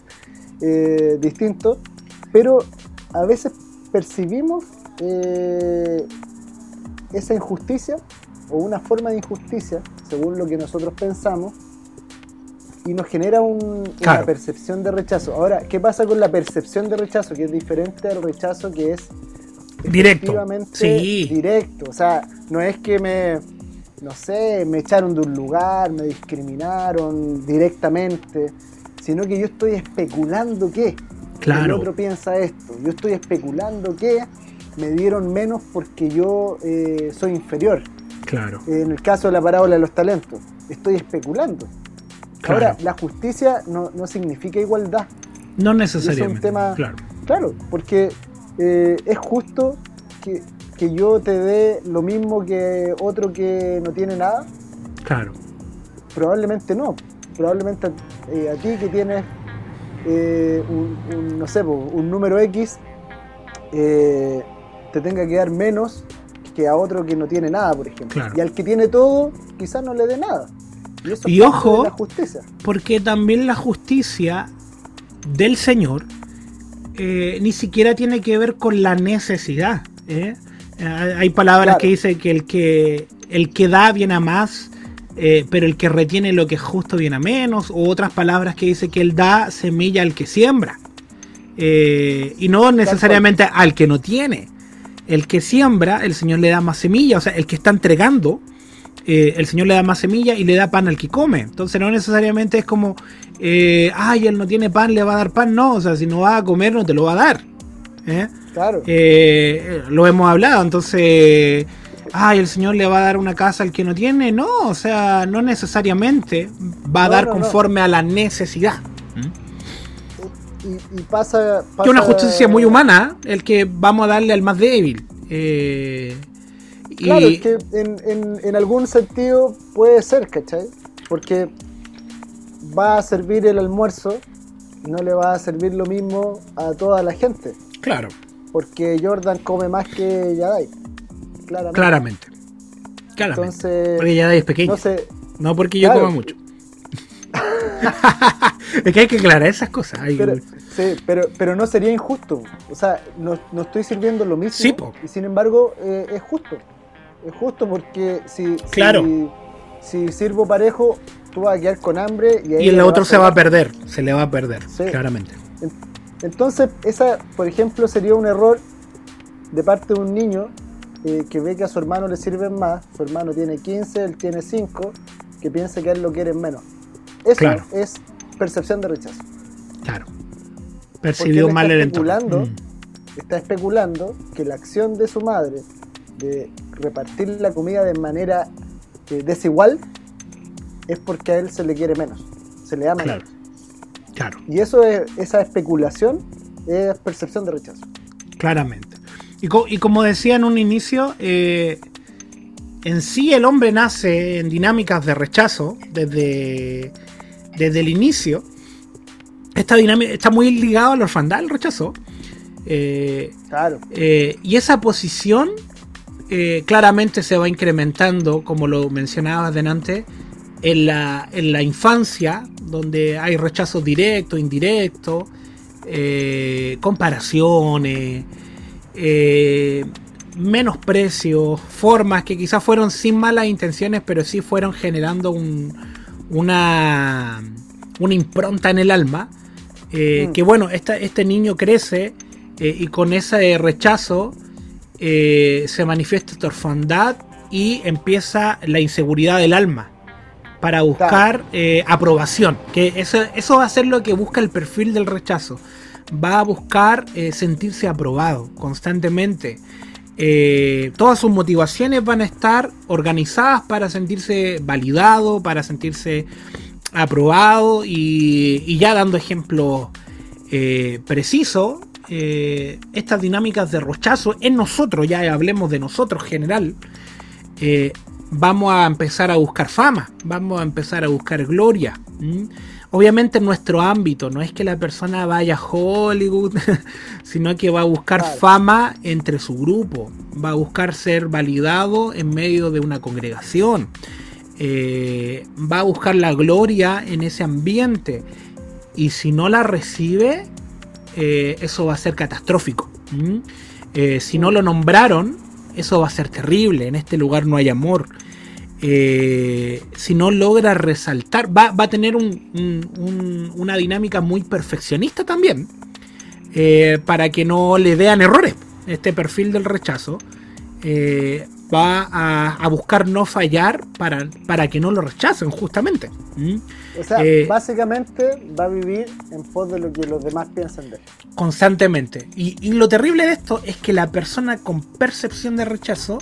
eh, distinto. Pero a veces percibimos eh, esa injusticia o una forma de injusticia según lo que nosotros pensamos y nos genera una percepción de rechazo. Ahora, ¿qué pasa con la percepción de rechazo? Que es diferente al rechazo que es directo. Sí. Directo. O sea, no es que me, no sé, me echaron de un lugar, me discriminaron directamente, sino que yo estoy especulando que claro. el otro piensa esto. Yo estoy especulando que me dieron menos porque yo eh, soy inferior. Claro. En el caso de la parábola de los talentos, estoy especulando. Ahora, la justicia no, significa igualdad. No necesariamente. Es un tema, claro. claro, porque eh, es justo que, yo te dé lo mismo que otro que no tiene nada. Claro. Probablemente no. Probablemente eh, a ti que tienes eh, un, no sé, un número X, te tenga que dar menos que a otro que no tiene nada, por ejemplo. Y al que tiene todo, quizás no le dé nada. Y, ojo, porque también la justicia del Señor eh, ni siquiera tiene que ver con la necesidad. ¿eh? Hay palabras que dicen que el que el que da viene a más, eh, pero el que retiene lo que es justo viene a menos, o otras palabras que dicen que él da semilla al que siembra. y no necesariamente al que no tiene. El que siembra, el Señor le da más semilla, o sea, el que está entregando, eh, el Señor le da más semilla y le da pan al que come. Entonces no necesariamente es como, eh, ay, él no tiene pan, le va a dar pan. No, o sea, si no va a comer, no te lo va a dar. ¿eh? Claro. lo hemos hablado, entonces, ay, el Señor le va a dar una casa al que no tiene. No, o sea, no necesariamente va a dar conforme a la necesidad. Y, pasa, Que una justicia muy humana, el que vamos a darle al más débil. Eh, Claro, es que en, algún sentido puede ser, ¿cachai? Porque va a servir el almuerzo no le va a servir lo mismo a toda la gente. Claro. Porque Jordan come más que Yadai. Claramente. Claramente. Entonces, porque Yadai es pequeño. No, sé, no porque yo como mucho. es que hay que aclarar esas cosas. Pero, sí, pero, pero no sería injusto. O sea, no, estoy sirviendo lo mismo. Sí, y sin embargo, eh, es justo es justo porque si, si, sirvo parejo, tú vas a quedar con hambre y, y el otro se va a perder, se le va a perder, claramente. Entonces, esa, por ejemplo, sería un error de parte de un niño eh, que ve que a su hermano le sirven más, su hermano tiene 15, él tiene 5, que piensa que a él lo quieren menos. Eso es percepción de rechazo. Claro. Percibió mal el entorno. Mm. Está especulando que la acción de su madre de repartir la comida de manera eh, desigual es porque a él se le quiere menos, se le ama Claro. menos. Claro, Y eso es, esa especulación es percepción de rechazo. claramente. Y, co- y como decía en un inicio, eh, en sí el hombre nace en dinámicas de rechazo desde, desde el inicio. Esta dinámica está muy ligado al orfandad, el rechazo. Eh, Claro. Eh, y esa posición eh, claramente se va incrementando, como lo mencionabas delante, en la, en la infancia, donde hay rechazo directo, indirecto, eh, comparaciones, eh, menosprecios, formas que quizás fueron sin malas intenciones, pero sí fueron generando un- una, una impronta en el alma. eh, Mm. Que bueno, esta- este niño crece eh, y con ese rechazo eh, se manifiesta esta orfandad y empieza la inseguridad del alma para buscar eh, aprobación. Que eso, eso va a ser lo que busca el perfil del rechazo. Va a buscar eh, sentirse aprobado constantemente. Eh, todas sus motivaciones van a estar organizadas para sentirse validado, para sentirse aprobado y, y ya dando ejemplos eh, precisos, eh, estas dinámicas de rechazo en nosotros, ya hablemos de nosotros general, eh, vamos a empezar a buscar fama, vamos a empezar a buscar gloria. Obviamente en nuestro ámbito, no es que la persona vaya a Hollywood, sino que va a buscar fama entre su grupo, va a buscar ser validado en medio de una congregación, eh, va a buscar la gloria en ese ambiente y si no la recibe, eh, eso va a ser catastrófico. ¿m? Eh, si no lo nombraron, eso va a ser terrible. En este lugar no hay amor. Eh, si no logra resaltar, va, va a tener un- un- un- una dinámica muy perfeccionista también. para que no le vean errores. Este perfil del rechazo va a, a buscar no fallar para, para que no lo rechacen, justamente. ¿m? O sea, Eh, básicamente va a vivir en pos de lo que los demás piensan de él. constantemente. Y, y lo terrible de esto es que la persona con percepción de rechazo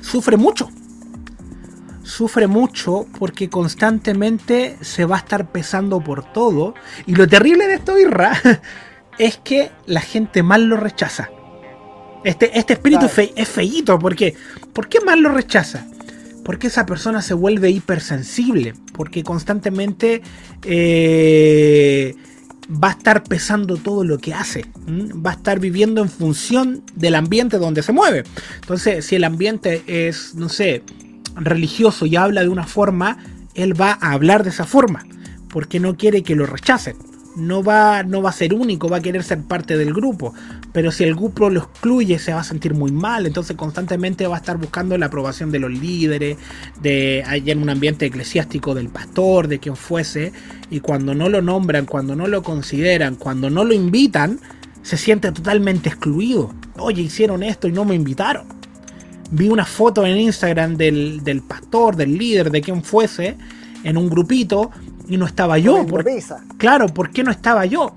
sufre mucho. Sufre mucho porque constantemente se va a estar pesando por todo. Y lo terrible de esto, Irra, es que la gente mal lo rechaza. Este, este espíritu Claro. fe- es feíto. porque ¿Por qué mal lo rechaza? Porque esa persona se vuelve hipersensible. Porque constantemente eh, va a estar pesando todo lo que hace. ¿m? Va a estar viviendo en función del ambiente donde se mueve. Entonces, si el ambiente es, no sé, religioso y habla de una forma, él va a hablar de esa forma. Porque no quiere que lo rechacen. No va, no va a ser único, va a querer ser parte del grupo. Pero si el grupo lo excluye, se va a sentir muy mal. Entonces constantemente va a estar buscando la aprobación de los líderes, de allá en un ambiente eclesiástico del pastor, de quien fuese. Y cuando no lo nombran, cuando no lo consideran, cuando no lo invitan, se siente totalmente excluido. Oye, hicieron esto y no me invitaron. Vi una foto en Instagram del, del pastor, del líder, de quien fuese, en un grupito, y no estaba yo. ¿Por-. Claro, ¿por qué no estaba yo?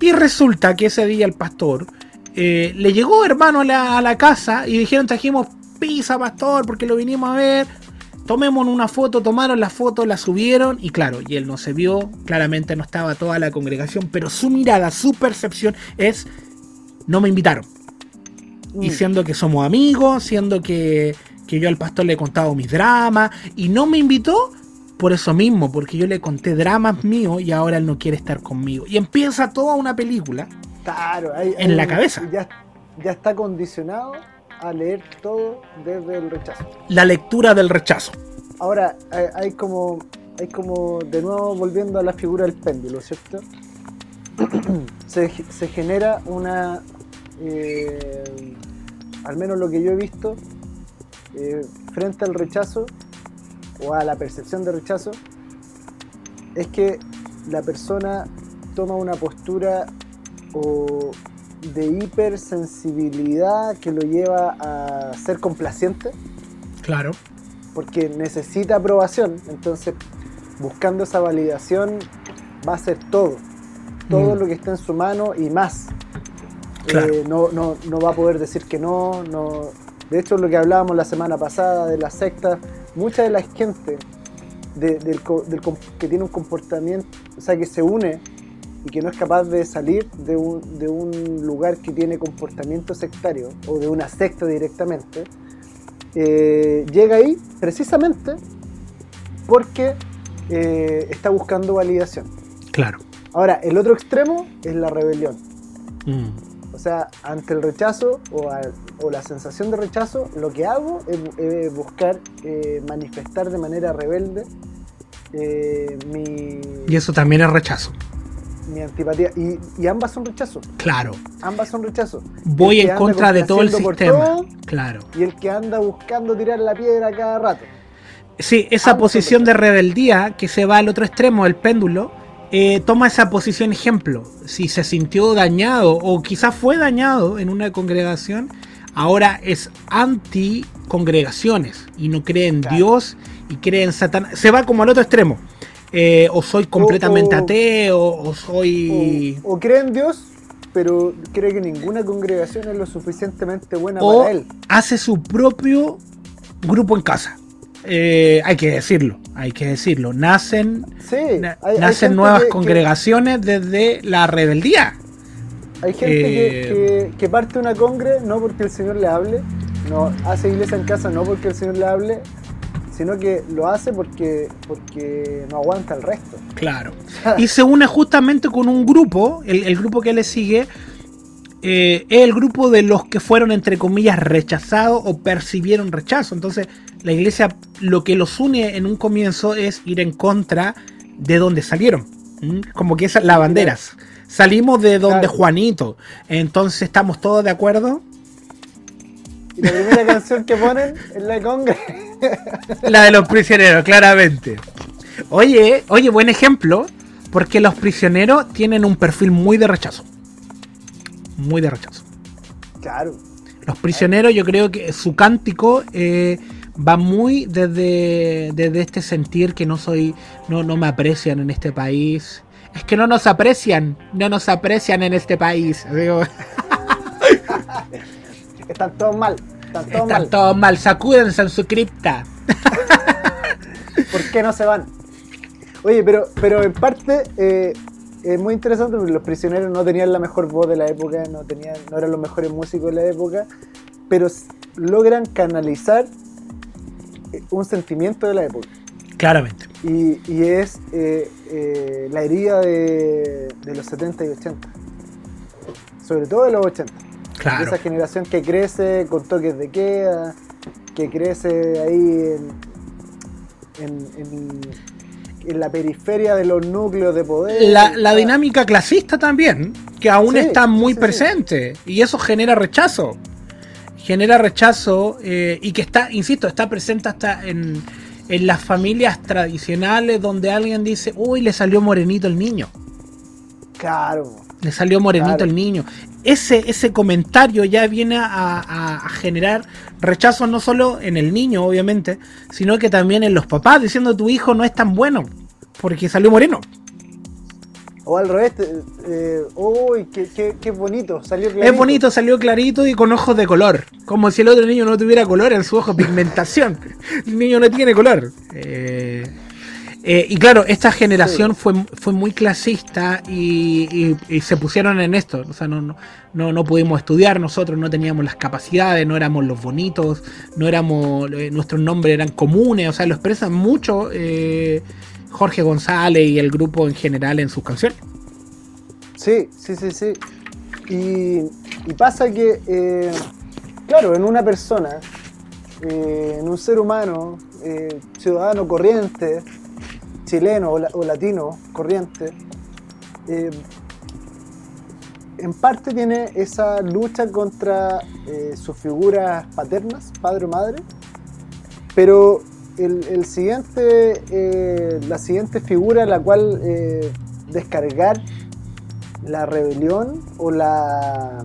Y resulta que ese día el pastor eh, le llegó, hermano, a la, a la casa y dijeron, trajimos pizza, pastor, porque lo vinimos a ver. Tomémonos una foto, tomaron la foto, la subieron y claro, y él no se vio, claramente no estaba toda la congregación, pero su mirada, su percepción es, no me invitaron. Y Mm. siendo que somos amigos, siendo que, que yo al pastor le he contado mis dramas y no me invitó por eso mismo, porque yo le conté dramas míos y ahora él no quiere estar conmigo. Y empieza toda una película. Claro, hay- En hay- la cabeza. Ya, ya está condicionado a leer todo desde el rechazo. La lectura del rechazo. Ahora, hay, hay como, hay como, de nuevo volviendo a la figura del péndulo, ¿cierto? se, se genera una, eh, al menos lo que yo he visto, eh, frente al rechazo o a la percepción de rechazo, es que la persona toma una postura o de hipersensibilidad que lo lleva a ser complaciente Claro. porque necesita aprobación, entonces buscando esa validación va a hacer todo, todo Mm. lo que esté en su mano y más. Claro. Eh, no, no, no va a poder decir que no, no. De hecho, lo que hablábamos la semana pasada de las sectas, mucha de la gente del, que tiene un comportamiento, o sea, que se une y que no es capaz de salir de un, de un lugar que tiene comportamiento sectario o de una secta directamente, eh, llega ahí precisamente porque eh, está buscando validación. Claro. Ahora, el otro extremo es la rebelión. Mm. O sea, ante el rechazo o, o, la sensación de rechazo, lo que hago es, buscar eh, manifestar de manera rebelde mi... Y eso también es rechazo mi antipatía. Y, y, ambas son rechazo. Claro. Ambas son rechazo. Voy en contra de todo el sistema. claro. Y el que anda buscando tirar la piedra cada rato. Sí, esa posición de rebeldía que se va al otro extremo del péndulo, eh, toma esa posición ejemplo. Si se sintió dañado o quizás fue dañado en una congregación, ahora es anti congregaciones y no cree en Dios y cree en Satanás. Se va como al otro extremo. Eh, o soy completamente ateo, o soy... O, cree en Dios, pero cree que ninguna congregación es lo suficientemente buena para él. Hace su propio grupo en casa. Eh, hay que decirlo, hay que decirlo. Nacen, nacen nuevas congregaciones desde la rebeldía. Hay gente que, que, parte una congre no porque el Señor le hable, no hace iglesia en casa no porque el Señor le hable, sino que lo hace porque, porque no aguanta el resto. Claro. y se une justamente con un grupo, el, grupo que le sigue, eh, es el grupo de los que fueron, entre comillas, rechazados o percibieron rechazo. Entonces, la iglesia lo que los une en un comienzo es ir en contra de donde salieron. Como que esas las banderas. Salimos de donde Juanito. Entonces, ¿estamos todos de acuerdo? Y la primera canción que ponen es la conga. La de los prisioneros, claramente. Oye, oye, buen ejemplo, porque los prisioneros tienen un perfil muy de rechazo. Muy de rechazo. Claro. Los prisioneros, yo creo que su cántico eh, va muy desde, desde, este sentir que no soy, no, no me aprecian en este país. Es que no nos aprecian, no nos aprecian en este país. Están todos mal. Están todos mal. Sacúdense en su cripta. ¿Por qué no se van? Oye, pero, pero en parte eh, es muy interesante porque los prisioneros no tenían la mejor voz de la época, no, tenían, no eran los mejores músicos de la época, pero logran canalizar eh, un sentimiento de la época. Claramente. Y, es eh, la herida de, de, los 70 y 80. Sobre todo de los 80. Esa generación que crece con toques de queda, que crece ahí en, en, la periferia de los núcleos de poder. La, dinámica clasista también, que aún está muy presente, y eso genera rechazo. Genera rechazo eh, y que está, insisto, está presente hasta en, en las familias tradicionales donde alguien dice, uy, le salió morenito el niño. Claro. Le salió morenito el niño ese, ese comentario ya viene a, generar rechazo no solo en el niño, obviamente, sino que también en los papás, diciendo tu hijo no es tan bueno porque salió moreno. O al revés, eh, uy, qué, bonito, salió clarito. Es bonito, salió clarito y con ojos de color. Como si el otro niño no tuviera color en su ojo, pigmentación. el niño no tiene color. Eh, eh, y claro, esta generación fue, fue muy clasista y, se pusieron en esto. O sea, no, no, no, pudimos estudiar nosotros, no teníamos las capacidades, no éramos los bonitos, no éramos, nuestros nombres eran comunes. O sea, lo expresan mucho eh, Jorge González y el grupo en general en sus canciones. Sí, sí, sí, sí. Y, pasa que, claro, en una persona, en un ser humano, ciudadano corriente, chileno o, latino corriente, eh, en parte tiene esa lucha contra eh, sus figuras paternas, padre o madre, pero el, siguiente, eh, la siguiente figura a la cual descargar la rebelión o la,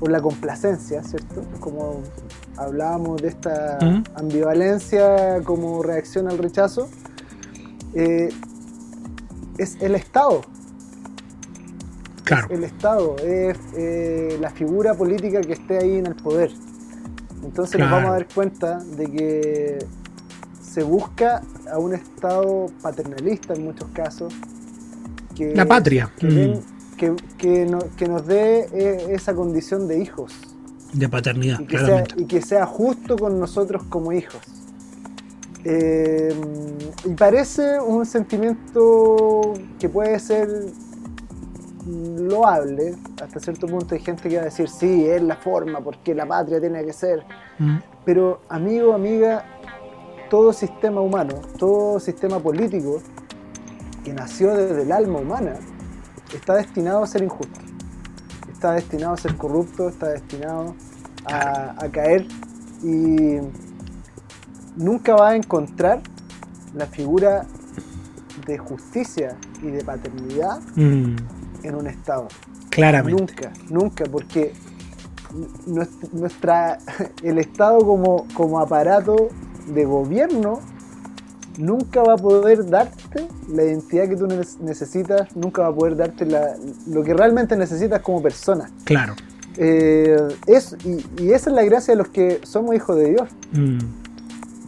o la complacencia, ¿cierto? Como hablábamos de esta ambivalencia como reacción al rechazo, eh, es el Estado. Claro. el Estado, es eh, la figura política que esté ahí en el poder. Entonces nos vamos a dar cuenta de que se busca a un Estado paternalista en muchos casos. Que, La patria. Que, mm. que, nos dé eh, esa condición de hijos. De paternidad, y que, sea, y que sea justo con nosotros como hijos. Eh, y parece un sentimiento que puede ser loable, hasta cierto punto hay gente que va a decir, sí, es la forma, porque la patria tiene que ser. Mm. Pero amigo, amiga, todo sistema humano, todo sistema político que nació desde el alma humana, está destinado a ser injusto. Está destinado a ser corrupto, está destinado a, caer y nunca va a encontrar la figura de justicia y de paternidad mm. En un Estado. Claramente. Nunca, nunca, porque nuestra, el Estado como, como aparato de gobierno nunca va a poder darte la identidad que tú necesitas, nunca va a poder darte lo que realmente necesitas como persona. Claro. Eh, es, y, esa es la gracia de los que somos hijos de Dios. Mm.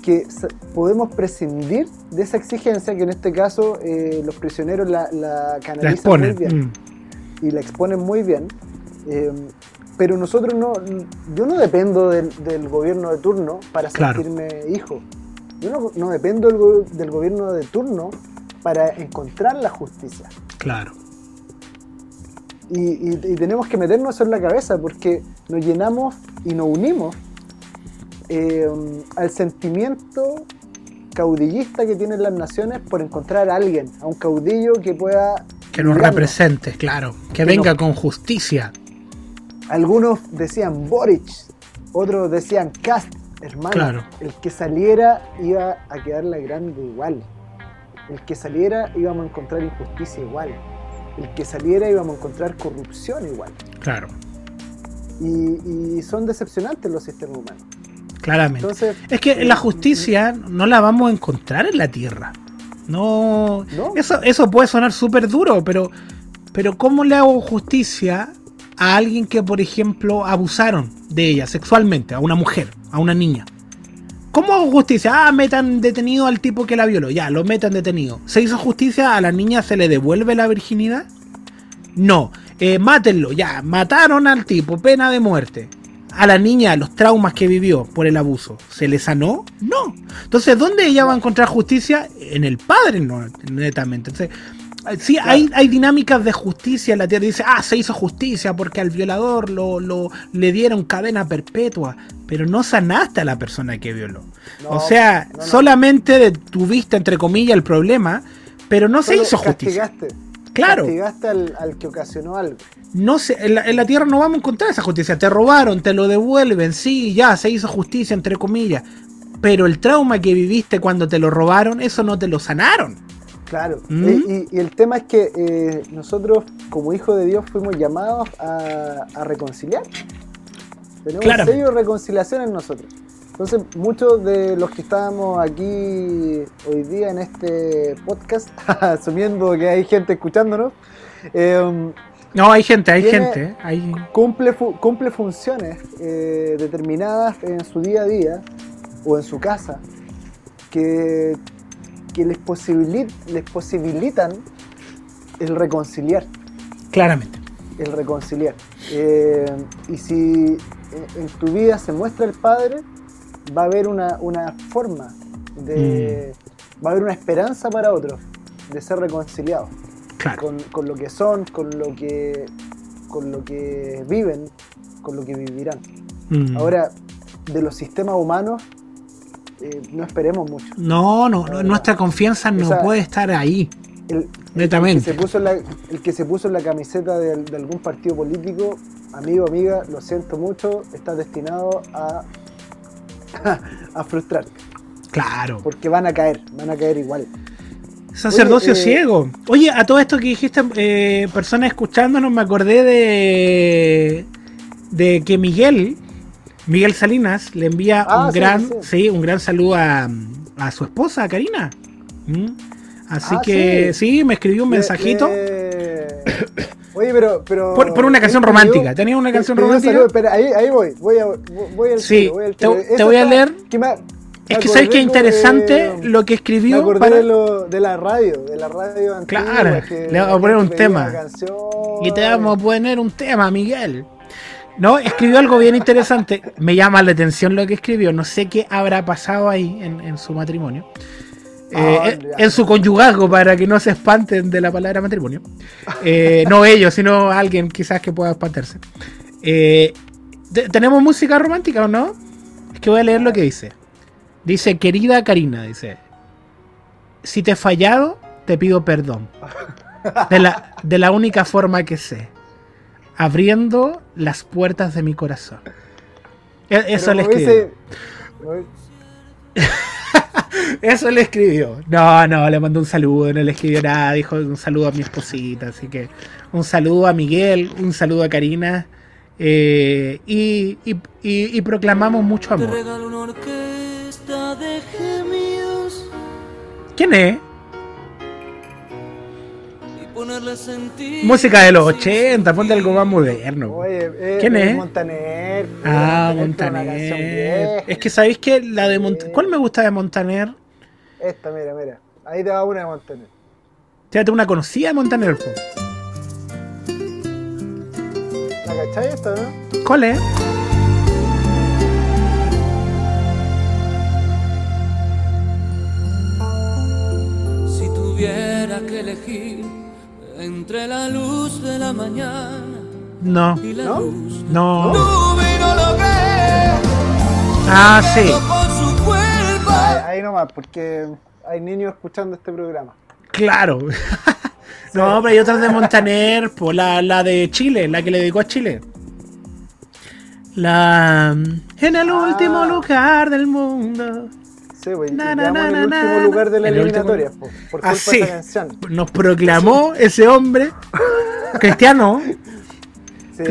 Que podemos prescindir de esa exigencia que en este caso eh, los prisioneros la, la canalizan muy bien. Mm. Y la exponen muy bien. Eh, pero nosotros no, yo no dependo del, gobierno de turno para sentirme hijo. Yo no, dependo del, gobierno de turno para encontrar la justicia. Claro. Y, tenemos que meternos eso en la cabeza porque nos llenamos y nos unimos eh, al sentimiento caudillista que tienen las naciones por encontrar a alguien, a un caudillo que pueda... Que nos represente, claro, que, venga con justicia. Algunos decían Boric, otros decían Cast, hermano. El que saliera iba a quedarle grande igual. El que saliera íbamos a encontrar injusticia igual. El que saliera íbamos a encontrar corrupción igual. Claro. Y, son decepcionantes los sistemas humanos. Claramente. es que la justicia no la vamos a encontrar en la Tierra. No. Eso, eso puede sonar súper duro, pero, pero ¿cómo le hago justicia a alguien que, por ejemplo, abusaron de ella sexualmente, a una mujer, a una niña. ¿Cómo hago justicia? Ah, metan detenido al tipo que la violó. Ya, lo metan detenido. ¿Se hizo justicia? ¿A la niña se le devuelve la virginidad? No. Eh, mátenlo, ya. Mataron al tipo, pena de muerte. A la niña, los traumas que vivió por el abuso, ¿se le sanó? No. Entonces, ¿dónde ella va a encontrar justicia? En el padre, no, netamente. Entonces, Sí, hay, hay dinámicas de justicia en la tierra. Dice, ah, se hizo justicia porque al violador lo, lo le dieron cadena perpetua. Pero no sanaste a la persona que violó. o sea, solamente detuviste, entre comillas, el problema, pero no se hizo justicia. Claro. Castigaste al, que ocasionó algo. No se, en, la, tierra no vamos a encontrar esa justicia. Te robaron, te lo devuelven, sí, ya, se hizo justicia, entre comillas. Pero el trauma que viviste cuando te lo robaron, eso no te lo sanaron. Claro, ¿Mm? y, el tema es que eh, nosotros como hijos de Dios fuimos llamados a, reconciliar. Tenemos un sello de reconciliación en nosotros. Entonces, muchos de los que estábamos aquí hoy día en este podcast, asumiendo que hay gente escuchándonos, em, no, hay gente, hay gente. Hay... Cumple, cumple funciones eh, determinadas en su día a día o en su casa que que les, les posibilitan el reconciliar. Claramente. El reconciliar. Eh, y si en tu vida se muestra el Padre, va a haber una, forma de. Mm. Va a haber una esperanza para otros de ser reconciliados. Con, lo que son, con lo que, con lo que viven, con lo que vivirán. Mm. Ahora, de los sistemas humanos, eh, no esperemos mucho. No, no, nuestra confianza no puede estar ahí. netamente. El que, se puso en la, el que se puso la camiseta de, algún partido político, amigo, amiga, lo siento mucho, está destinado a, a frustrarte. Claro. Porque van a caer, van a caer igual. Sacerdocio eh, ciego. Oye, a todo esto que dijiste, eh, personas escuchándonos, me acordé de, de que Miguel, Miguel Salinas le envía ah, un gran, sí, un gran saludo a, su esposa, Karina. ¿Mm? Así ah, que sí. me escribió un mensajito. Oye, pero. pero por, una canción romántica. Tenía una canción romántica. espera, ahí, ahí voy. Voy, a, voy al Sí, voy te, voy a leer. Que me, Es que sabes que interesante eh, lo que escribió. Me acordé para... de, lo, de, la radio, de la radio antigua, Claro, le vamos a poner un tema. Y te vamos a poner un tema, Miguel. No, escribió algo bien interesante. Me llama la atención lo que escribió. No sé qué habrá pasado ahí en, su matrimonio. Eh, ah, en su conyugazgo, para que no se espanten de la palabra matrimonio. Eh, no ellos, sino alguien quizás que pueda espantarse. ¿Tenemos música romántica o no? Es que voy a leer lo que dice. Dice, querida Karina, dice, si te he fallado, te pido perdón. De la, de la única forma que sé. Abriendo las puertas de mi corazón. E, eso le escribió. Eso le escribió. No, no, le mandó un saludo, no le escribió nada, dijo un saludo a mi esposita. Así que un saludo a Miguel, un saludo a Karina. Eh, y, y, y, proclamamos mucho amor. ¿Quién es? Música de los 80, ponte algo más moderno. Eh, ¿Quién es? Montaner. Ah, Montaner. Es que sabéis que la de Montaner. ¿Cuál me gusta de Montaner? Esta, mira, mira. Ahí te va una de Montaner. Fíjate, una conocida de Montaner. ¿La cachai esta, no? ¿Cuál es? tuviera que elegir entre la luz de la mañana no. y la ¿No? luz. No. lo Ah, sí. Ahí, ahí nomás, porque hay niños escuchando este programa. Claro. no, pero hay otras de Montaner, pues la, la de Chile, la que le dedicó a Chile. La. En el ah. último lugar del mundo. Sí, en el último lugar de la eliminatoria, por, culpa de esa canción. Nos proclamó ese hombre cristiano. Sí,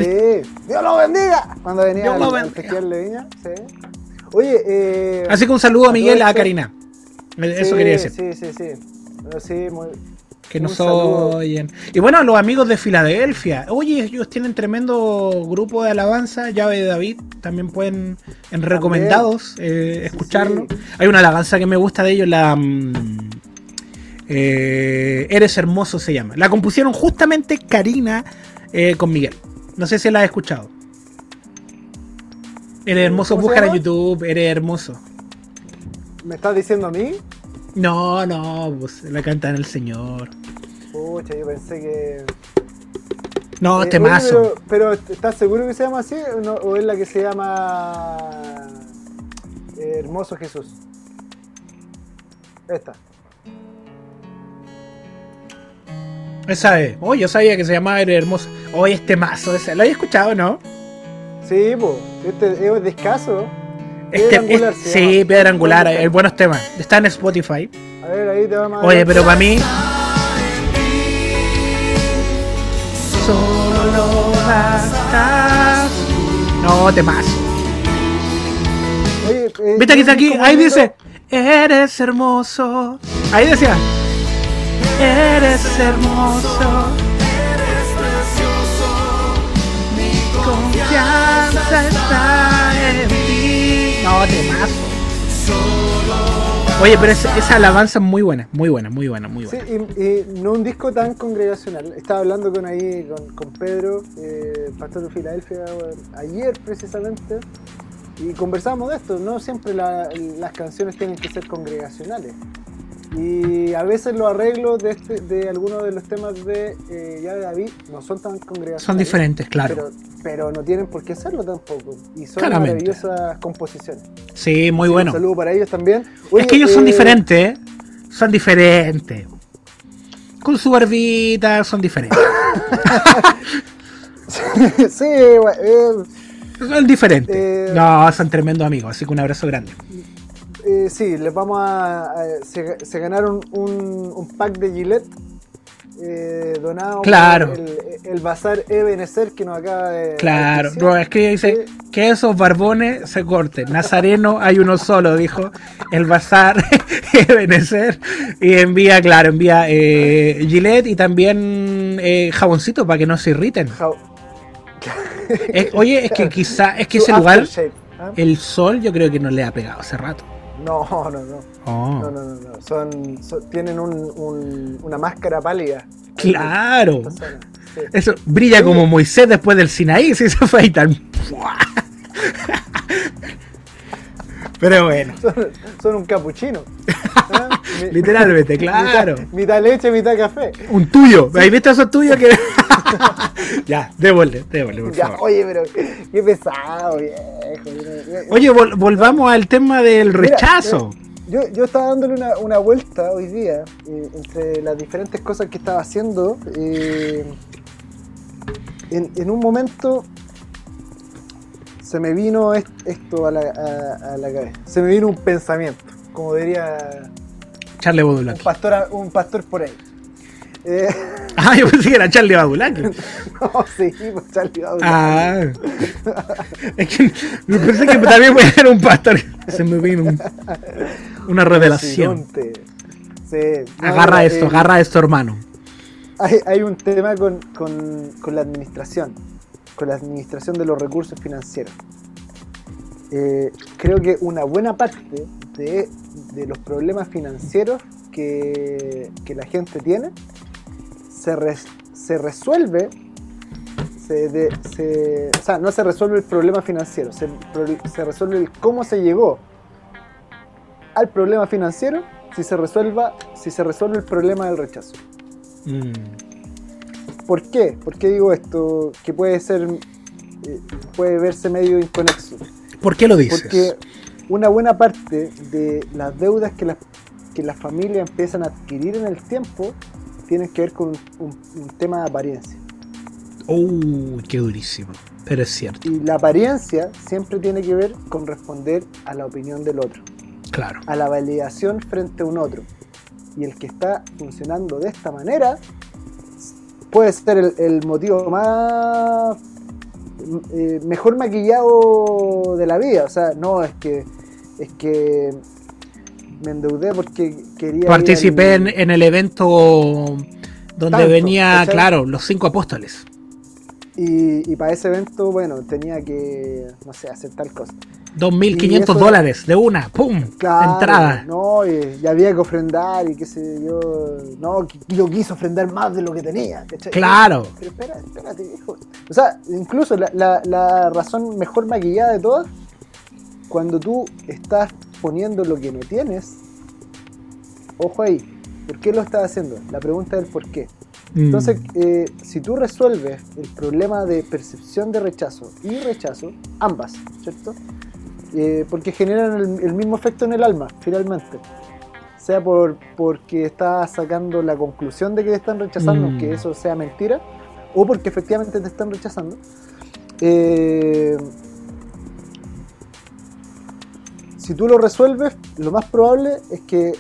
Dios lo bendiga. Cuando venía Dios al, al Leviña, sí. Oye, eh, Así que un saludo a Miguel, a Karina. Eso quería decir. Sí, sí, sí. sí muy, que nos oyen. Y bueno, los amigos de Filadelfia. Oye, ellos tienen tremendo grupo de alabanza. Llave de David. También pueden, en recomendados, eh, escucharlo. Hay una alabanza que me gusta de ellos, la. Mm, eh, Eres hermoso se llama. La compusieron justamente Karina eh, con Miguel. No sé si la has escuchado. Eres hermoso, busca en YouTube, eres hermoso. ¿Me estás diciendo a mí? No, no, pues la canta en el Señor. Pucha, yo pensé que. No, eh, temazo. pero, ¿estás seguro que se llama así? ¿O, es la que se llama. Eh, Hermoso Jesús? Esta. Esa es. Oh, yo sabía que se llamaba Hermoso. Hoy oh, este mazo. ¿Lo había escuchado, no? Sí, pues. Este es descaso. Este, angular, sí, piedra angular, hay buenos temas. Está en Spotify. A ver, ahí te vamos a Oye, pero para mí. Solo bastas. No, temas. Oye, eh, Viste que está aquí, ahí dice, eres hermoso. Ahí decía, eres hermoso. Eres precioso. Mi confianza está Oye, pero esa, alabanza es muy buena, muy buena, muy buena, muy buena. Sí, y, no un disco tan congregacional. Estaba hablando con ahí, con, Pedro, eh, pastor de Filadelfia, ayer precisamente, y conversamos de esto. No siempre las canciones tienen que ser congregacionales. Y a veces los arreglos de, este, de algunos de los temas de eh, Ya de David no son tan congregacionales. Son diferentes, claro. Pero, pero no tienen por qué serlo tampoco. Y son maravillosas composiciones. Sí, muy bueno. Un saludo para ellos también. es que ellos son eh, diferentes, ¿eh? Son diferentes. Con su barbita son diferentes. sí, eh, son diferentes. no, son tremendos amigos, así que un abrazo grande. Eh, sí, les vamos a. se, ganaron un, un, pack de Gillette eh, donado claro. por el, el, bazar Ebenezer que nos acaba de. Claro, no, es que dice que esos barbones se corten. Nazareno hay uno solo, dijo el bazar Ebenezer. Y envía, claro, envía eh, Gillette y también eh, jaboncito para que no se irriten. oye, es que quizá, es que ese lugar, ¿ah? el sol, yo creo que no le ha pegado hace rato. No, no, no. Oh. No, no, no, no. Son, son- tienen un, un- una máscara pálida. Claro. Sí. Eso brilla como Moisés después del Sinaí, si se fue ahí tan. Pero bueno, Son, son un capuchino. ¿Ah? Mi- literalmente, claro. Mitad, mitad leche, mitad café. Un tuyo. ¿Ahí viste esos tuyos que.? ya, démosle, démosle, por Ya, favor. oye, pero qué pesado, viejo. Oye, vol- volvamos al tema del Mira, rechazo. Yo, yo estaba dándole una, una vuelta hoy día eh, entre las diferentes cosas que estaba haciendo. eh, en, en un momento se me vino est- esto a la, a- a la cabeza. Se me vino un pensamiento, como diría Charlie un pastor, un pastor por ahí. Eh, Ah, yo pensé que era Charlie Badulaki. no, sí, pues Charlie Badulaki. Ah. Es que pensé que también voy a ser un pastor. Se me vino un- una revelación. Sigonte. Sí, no, Agarra eh, esto, agarra esto, hermano. Hay, hay un tema con, con- con la administración, con la administración de los recursos financieros. Eh, creo que una buena parte de, de los problemas financieros que, que la gente tiene se, res- se resuelve, se de- se- o sea, no se resuelve el problema financiero, se resuelve el cómo se llegó al problema financiero si se, resuelva, si se resuelve el problema del rechazo. Mm, ¿Por qué? ¿Por qué digo esto? Que puede ser, eh, puede verse medio inconexo. ¿Por qué lo dices? Porque una buena parte de las deudas que las, que las familias empiezan a adquirir en el tiempo tienen que ver con un, tema de apariencia. Uy, qué durísimo. Pero es cierto, Y la apariencia siempre tiene que ver con responder a la opinión del otro, claro. a la validación frente a un otro. Y el que está funcionando de esta manera puede ser el, el motivo más eh, mejor maquillado de la vida. O sea, no es que es que me endeudé porque quería. Participé en, en el evento donde Tanto, venía, ¿cachai? claro, los cinco apóstoles. Y, y para ese evento, bueno, tenía que, no sé, hacer tal cosa. 2.500 Y eso- dólares de una, ¡pum! Claro, Entrada. No, y, y había que ofrendar y qué sé yo. No, yo quise ofrendar más de lo que tenía. ¿cachai? Claro. Pero espera, espérate, hijo. O sea, incluso la, la- la razón mejor maquillada de todas, cuando tú estás poniendo lo que no tienes, ojo ahí, ¿por qué lo estás haciendo? La pregunta es el por qué. Mm, Entonces, eh, si tú resuelves el problema de percepción de rechazo y rechazo, ambas, ¿cierto? Eh, porque generan el, el mismo efecto en el alma, finalmente. Sea por porque estás sacando la conclusión de que te están rechazando, Mm. aunque eso sea mentira, o porque efectivamente te están rechazando. eh, si tú lo resuelves, lo más probable es que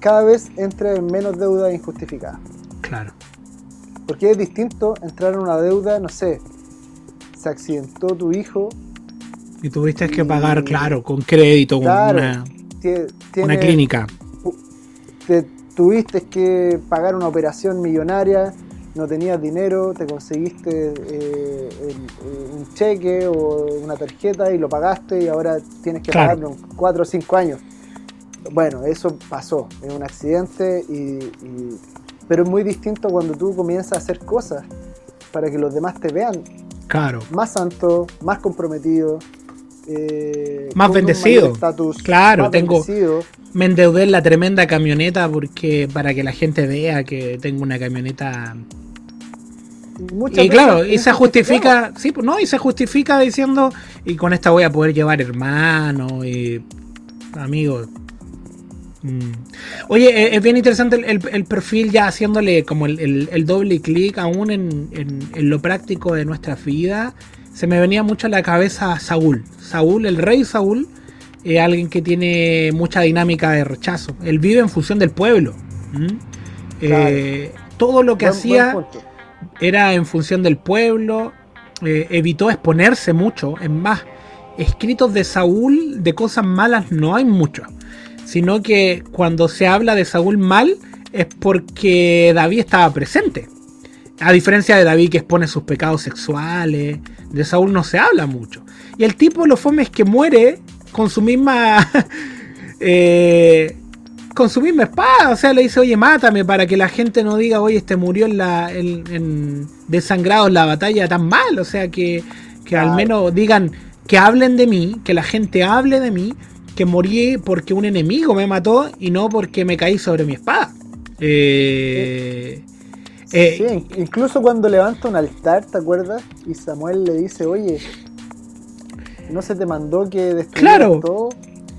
cada vez entre en menos deuda injustificada. claro. Porque es distinto entrar en una deuda, no sé, se accidentó tu hijo, Y tuviste que pagar, claro, con crédito, con una, una clínica. te tuviste que pagar una operación millonaria, no tenías dinero, te conseguiste eh, el- eh, un cheque o una tarjeta y lo pagaste y ahora tienes que Claro. pagarlo en 4 o 5 años. Bueno, eso pasó, es un accidente, y, y- pero es muy distinto cuando tú comienzas a hacer cosas para que los demás te vean Claro. más santo, más comprometido, eh, Más bendecido. Claro, más tengo- bendecido. Me endeudé en la tremenda camioneta porque para que la gente vea que tengo una camioneta. Y, muchas Y claro, y se justifica, sí, pues no, y se justifica diciendo, y con esta voy a poder llevar hermano y amigos. Mm. Oye, eh, es bien interesante el, el- el perfil ya haciéndole como el, doble clic aún en, en- en lo práctico de nuestra vida. Se me venía mucho a la cabeza Saúl. Saúl, el rey Saúl, es alguien que tiene mucha dinámica de rechazo. Él vive en función del pueblo. ¿Mm? Eh, todo lo que Buen- hacía buen. Era en función del pueblo, eh, evitó exponerse mucho, es más, escritos de Saúl de cosas malas no hay mucho, sino que cuando se habla de Saúl mal es porque David estaba presente. A diferencia de David que expone sus pecados sexuales, de Saúl no se habla mucho. Y el tipo lo fome es que muere con su misma eh, consumir mi espada. O sea, le dice, oye, mátame para que la gente no diga, oye, este murió en la, en, desangrado en la batalla tan mal. O sea, que, que al menos digan, que hablen de mí, que la gente hable de mí, que morí porque un enemigo me mató y no porque me caí sobre mi espada. Eh, eh, sí, incluso cuando levanta un altar, ¿te acuerdas? Y Samuel le dice, oye, ¿no se te mandó que destruyera todo?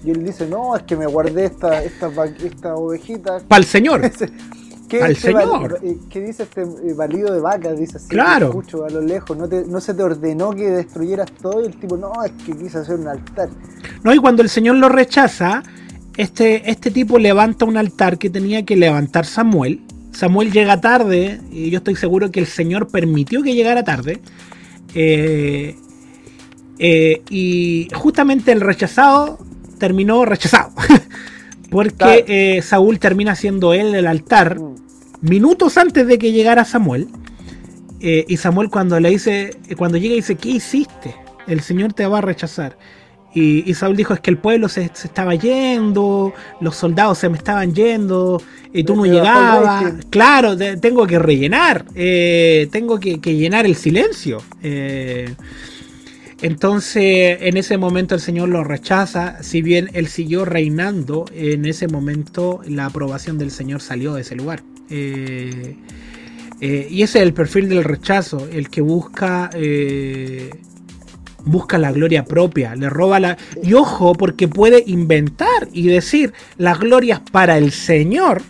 Y él dice, no, es que me guardé esta, esta, esta ovejita. Para el Señor. ¿Qué, Al Señor. Eh, ¿Qué dice este eh, valido de vacas? Dice así, claro. escucho a lo lejos. No, no se te ordenó que destruyeras todo. Y el tipo, no, es que quise hacer un altar. No, y cuando el Señor lo rechaza, este, este tipo levanta un altar que tenía que levantar Samuel. Samuel llega tarde, y yo estoy seguro que el Señor permitió que llegara tarde. Eh, y justamente el rechazado terminó rechazado. Porque eh, Saúl termina siendo él el altar mm. minutos antes de que llegara Samuel. Eh, y Samuel cuando le dice, cuando llega dice, ¿qué hiciste? El Señor te va a rechazar. Y, Saúl dijo, es que el pueblo se, estaba yendo, los soldados se me estaban yendo, y tú no llegabas. Claro, tengo que rellenar, eh, tengo que, que, llenar el silencio. Entonces, en ese momento el Señor lo rechaza, si bien él siguió reinando, en ese momento la aprobación del Señor salió de ese lugar. Eh, eh, y ese es el perfil del rechazo, el que busca, eh, busca la gloria propia, le roba la... Y ojo, porque puede inventar y decir las glorias para el Señor,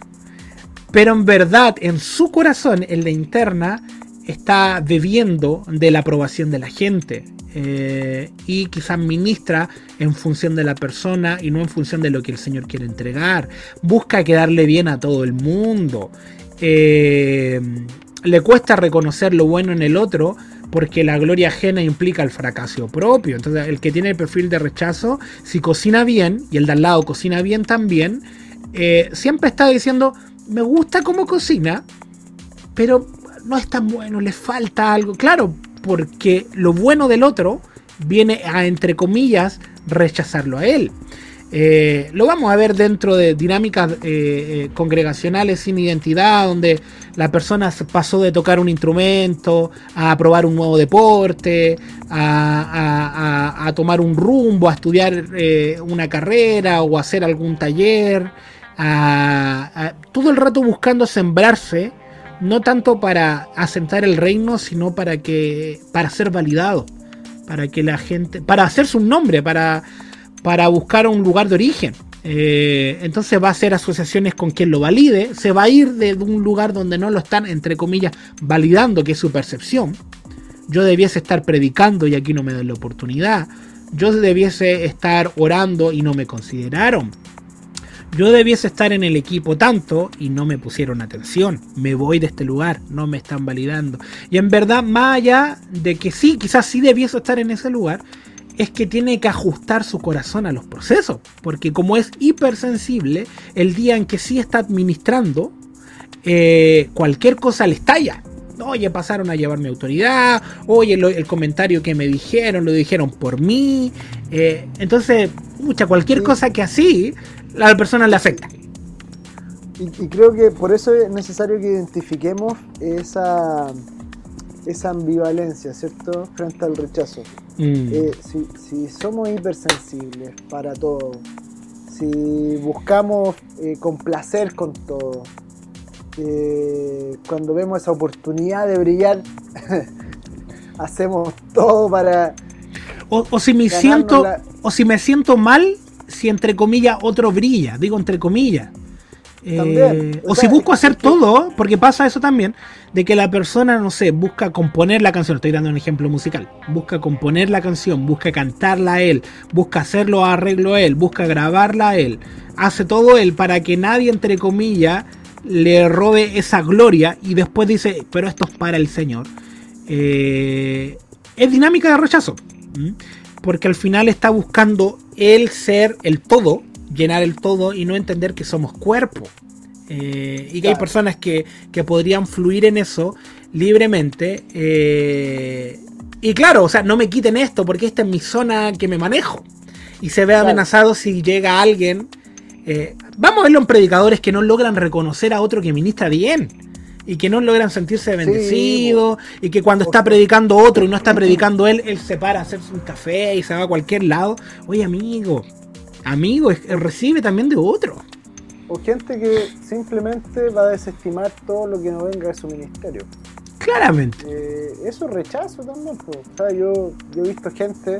pero en verdad en su corazón, en la interna, está bebiendo de la aprobación de la gente. Eh, y quizás ministra en función de la persona y no en función de lo que el Señor quiere entregar. Busca quedarle bien a todo el mundo. Eh, le cuesta reconocer lo bueno en el otro porque la gloria ajena implica el fracaso propio. Entonces, el que tiene el perfil de rechazo, si cocina bien y el de al lado cocina bien también, eh, siempre está diciendo, me gusta cómo cocina, pero no es tan bueno, le falta algo. Claro, porque lo bueno del otro viene a, entre comillas, rechazarlo a él. Eh, lo vamos a ver dentro de dinámicas eh, eh, congregacionales sin identidad, donde la persona pasó de tocar un instrumento a probar un nuevo deporte, a, tomar un rumbo, a estudiar una carrera o hacer algún taller, todo el rato buscando sembrarse no tanto para asentar el reino, sino para que para ser validado, para que la gente, para hacerse un nombre, para, para buscar un lugar de origen. Eh, entonces va a hacer asociaciones con quien lo valide, se va a ir de un lugar donde no lo están, entre comillas, validando, que es su percepción. Yo debiese estar predicando y aquí no me dan la oportunidad. Yo debiese estar orando y no me consideraron yo debiese estar en el equipo tanto y no me pusieron atención. Me voy de este lugar, no me están validando. Y en verdad, más allá de que sí, quizás sí debiese estar en ese lugar, es que tiene que ajustar su corazón a los procesos. Porque como es hipersensible, el día en que sí está administrando, eh, cualquier cosa le estalla. Oye, pasaron a llevarme autoridad. Oye, el comentario que me dijeron, lo dijeron por mí. Eh, entonces, mucha, cualquier cosa que así a la persona le afecta. Y, creo que por eso es necesario que identifiquemos esa, esa ambivalencia, ¿cierto? Frente al rechazo. Mm. Eh, si, somos hipersensibles para todo, si buscamos eh, complacer con todo, eh, cuando vemos esa oportunidad de brillar, hacemos todo para... O, si me siento, o si me siento mal, si entre comillas otro brilla, digo entre comillas. Eh, o, si busco hacer todo, porque pasa eso también, de que la persona, no sé, busca componer la canción, estoy dando un ejemplo musical, busca componer la canción, busca cantarla a él, busca hacerlo arreglo a él, busca grabarla a él, hace todo él para que nadie, entre comillas, le robe esa gloria y después dice, pero esto es para el Señor. Eh, es dinámica de rechazo porque al final está buscando el ser el todo, llenar el todo y no entender que somos cuerpo. Eh, y que hay personas que, podrían fluir en eso libremente. Eh, y claro, o sea, no me quiten esto porque esta es mi zona que me manejo. Y se ve amenazado si llega alguien Eh, vamos a verlo en predicadores que no logran reconocer a otro que ministra bien y que no logran sentirse bendecidos y que cuando está predicando otro y no está predicando él, él se para a hacerse un café y se va a cualquier lado. Oye, amigo, amigo, recibe también de otro. O gente que simplemente va a desestimar todo lo que no venga de su ministerio. Claramente. Eh, eso es rechazo también. yo, yo he visto gente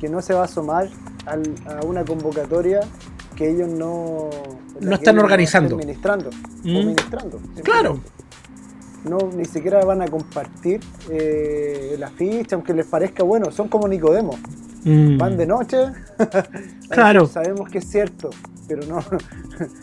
que no se va a asomar a una convocatoria que ellos no, no están organizando. Administrando. Mm. Claro. No, ni siquiera van a compartir eh, la ficha, aunque les parezca bueno. Son como Nicodemo. Mm. Van de noche. claro. Sabemos que es cierto, pero no.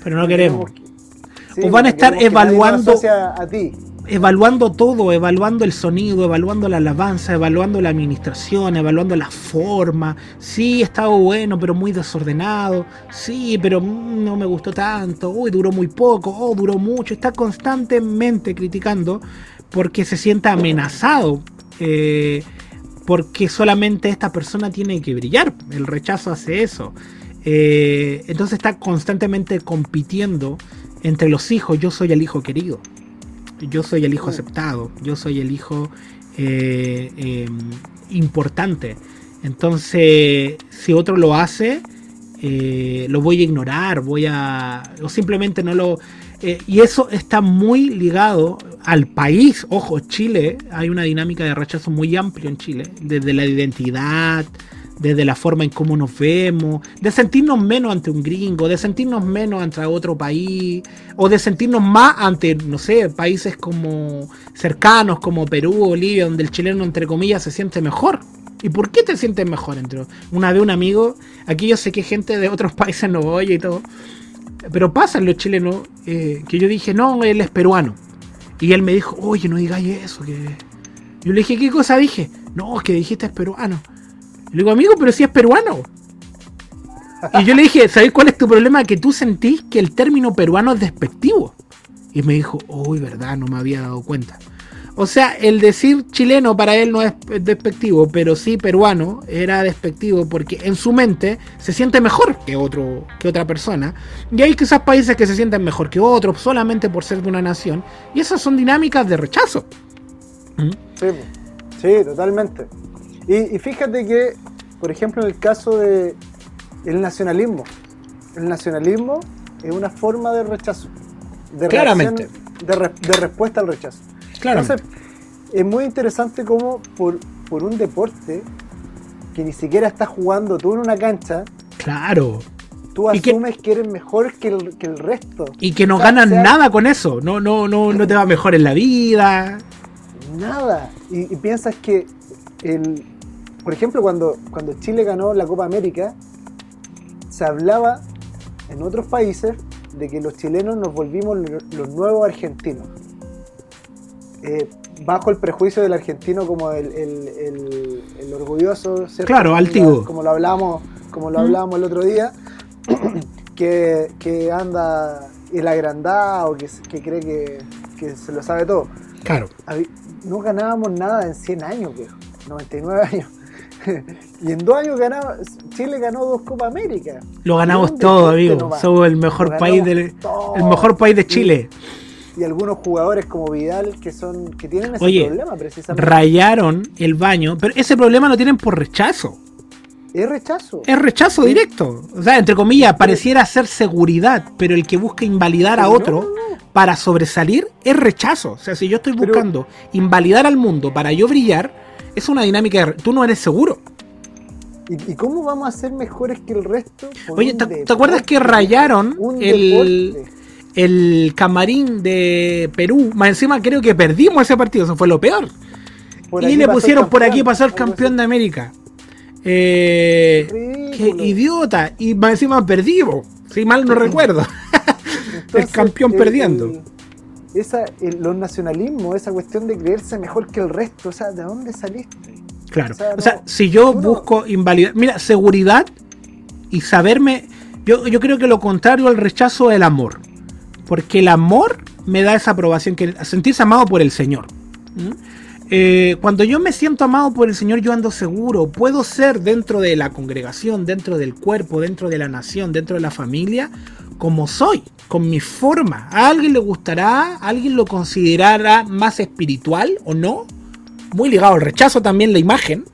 Pero no queremos. o van a estar evaluando. A ti evaluando todo, evaluando el sonido, evaluando la alabanza, evaluando la administración, evaluando la forma. Sí, estaba bueno, pero muy desordenado. Sí, pero mm, no me gustó tanto. Uy, duró muy poco. Oh, duró mucho. Está constantemente criticando porque se siente amenazado. Eh, porque solamente esta persona tiene que brillar. El rechazo hace eso. Eh, entonces está constantemente compitiendo entre los hijos. Yo soy el hijo querido yo soy el hijo aceptado, yo soy el hijo eh, em, importante. Entonces, si otro lo hace, eh, lo voy a ignorar, voy a. o simplemente no lo. Eh, y eso está muy ligado al país. Ojo, Chile, hay una dinámica de rechazo muy amplio en Chile, desde la identidad, desde la forma en cómo nos vemos, de sentirnos menos ante un gringo, de sentirnos menos ante otro país, o de sentirnos más ante, no sé, países como cercanos como Perú, Bolivia, donde el chileno, entre comillas, se siente mejor. ¿Y por qué te sientes mejor? Entre una vez un amigo, aquí yo sé que gente de otros países no oye y todo, pero pasan los chilenos, eh, que yo dije, no, él es peruano. Y él me dijo, oye, no digáis eso, que... Yo le dije, ¿qué cosa dije? No, que dijiste es peruano. Le digo, amigo, pero si es peruano. Y yo le dije, ¿sabes cuál es tu problema? Que tú sentís que el término peruano es despectivo. Y me dijo, uy, verdad, no me había dado cuenta. O sea, el decir chileno para él no es despectivo, pero sí peruano era despectivo porque en su mente se siente mejor que, otro, que otra persona. Y hay quizás países que se sienten mejor que otros solamente por ser de una nación. Y esas son dinámicas de rechazo. Sí, sí, totalmente. Y, fíjate que, por ejemplo, en el caso de el nacionalismo, el nacionalismo es una forma de rechazo. De Claramente. de, respuesta al rechazo. Claro. Entonces, es muy interesante cómo por, por un deporte que ni siquiera estás jugando tú en una cancha. Claro. Tú asumes que, eres mejor que el, que el, resto. Y que no ganas nada con eso. No, no, no, no te va mejor en la vida. Nada. y piensas que el, por ejemplo, cuando, cuando Chile ganó la Copa América, se hablaba en otros países de que los chilenos nos volvimos los nuevos argentinos. Eh, bajo el prejuicio del argentino como el, orgulloso, Claro, altivo. Como lo hablamos, como lo hablamos el otro día, que, que anda el agrandado, que, que cree que, que, se lo sabe todo. Claro. No ganábamos nada en 100 años, viejo. 99 años. y en dos años ganaba, Chile ganó dos Copa América. Lo ganamos todo, amigo. Somos el mejor país del, el mejor país de Chile. Y, algunos jugadores como Vidal que son que tienen ese problema precisamente. Rayaron el baño, pero ese problema lo tienen por rechazo. Es rechazo. Es rechazo directo. O sea, entre comillas, pareciera ser seguridad, pero el que busca invalidar a otro para sobresalir es rechazo. O sea, si yo estoy buscando invalidar al mundo para yo brillar, es una dinámica de... Tú no eres seguro. ¿Y, cómo vamos a ser mejores que el resto? Oye, ¿te, acuerdas que rayaron el, el camarín de Perú? Más encima creo que perdimos ese partido, eso fue lo peor. y le pusieron por aquí pasar campeón de América. Eh, qué idiota. Y más encima perdimos. Si mal no recuerdo. el campeón perdiendo esa, los nacionalismos, esa cuestión de creerse mejor que el resto, o sea, ¿de dónde saliste? Claro, o sea, si yo busco invalidar, mira, seguridad y saberme, yo, yo creo que lo contrario al rechazo es el amor, porque el amor me da esa aprobación, que sentirse amado por el Señor. eh, cuando yo me siento amado por el Señor, yo ando seguro. Puedo ser dentro de la congregación, dentro del cuerpo, dentro de la nación, dentro de la familia, como soy, con mi forma. ¿A alguien le gustará? ¿A alguien lo considerará más espiritual o no? Muy ligado al rechazo también la imagen.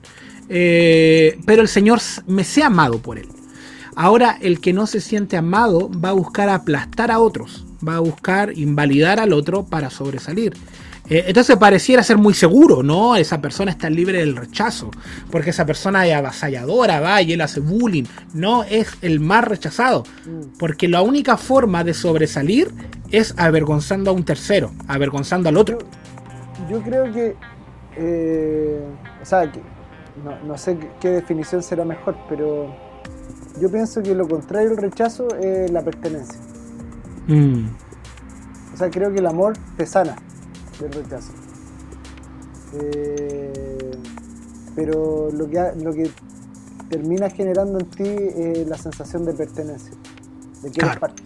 Eh, pero el Señor me sea amado por él. Ahora el que no se siente amado va a buscar aplastar a otros, va a buscar invalidar al otro para sobresalir. Eh, entonces pareciera ser muy seguro, ¿no? Esa persona está libre del rechazo, porque esa persona es avasalladora, va y él hace bullying, no es el más rechazado, mm. porque la única forma de sobresalir es avergonzando a un tercero, avergonzando al otro. Yo, creo que, eh, o sea, no, sé qué definición será mejor, pero yo pienso que lo contrario al rechazo es la pertenencia. Mm. O sea, creo que el amor te sana del rechazo. Eh, pero lo que, lo que termina generando en ti es la sensación de pertenencia, de que eres parte.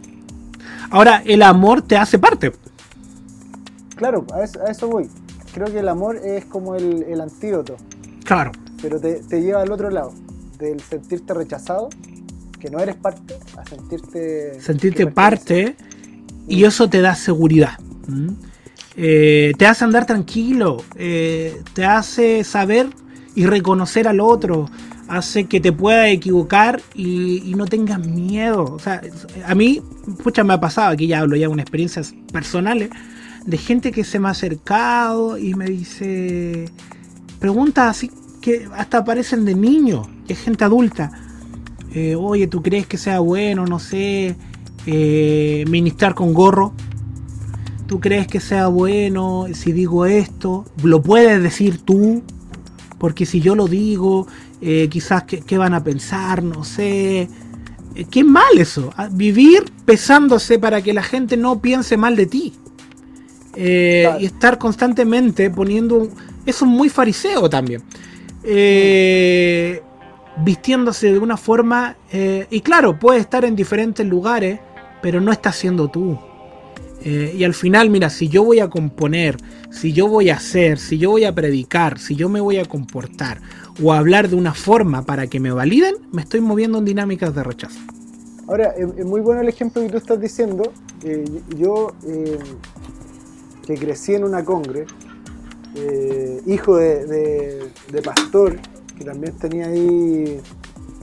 Ahora, el amor te hace parte. Claro, a eso, voy. Creo que el amor es como el, antídoto. Claro. Pero te, lleva al otro lado, del sentirte rechazado, que no eres parte, a sentirte... Sentirte parte y eso te da seguridad. Eh, te hace andar tranquilo, eh, te hace saber y reconocer al otro, hace que te pueda equivocar y, no tengas miedo. O sea, a mí, pucha, me ha pasado, aquí ya hablo ya de experiencias personales, de gente que se me ha acercado y me dice, preguntas así que hasta parecen de niños, es gente adulta. Eh, Oye, ¿tú crees que sea bueno, no sé, ministrar con gorro? ¿Tú crees que sea bueno si digo esto? ¿Lo puedes decir tú? Porque si yo lo digo, eh, quizás ¿qué, van a pensar, no sé. Eh, qué mal eso. Ah, vivir pesándose para que la gente no piense mal de ti. Eh, y estar constantemente poniendo... Eso es muy fariseo también. vistiéndose de una forma... y claro, puede estar en diferentes lugares, pero no está siendo tú. Eh, y al final, mira, si yo voy a componer, si yo voy a hacer, si yo voy a predicar, si yo me voy a comportar o a hablar de una forma para que me validen, me estoy moviendo en dinámicas de rechazo. Ahora, es muy bueno el ejemplo que tú estás diciendo. Eh, yo, eh, que crecí en una congre, hijo de, pastor, que también tenía ahí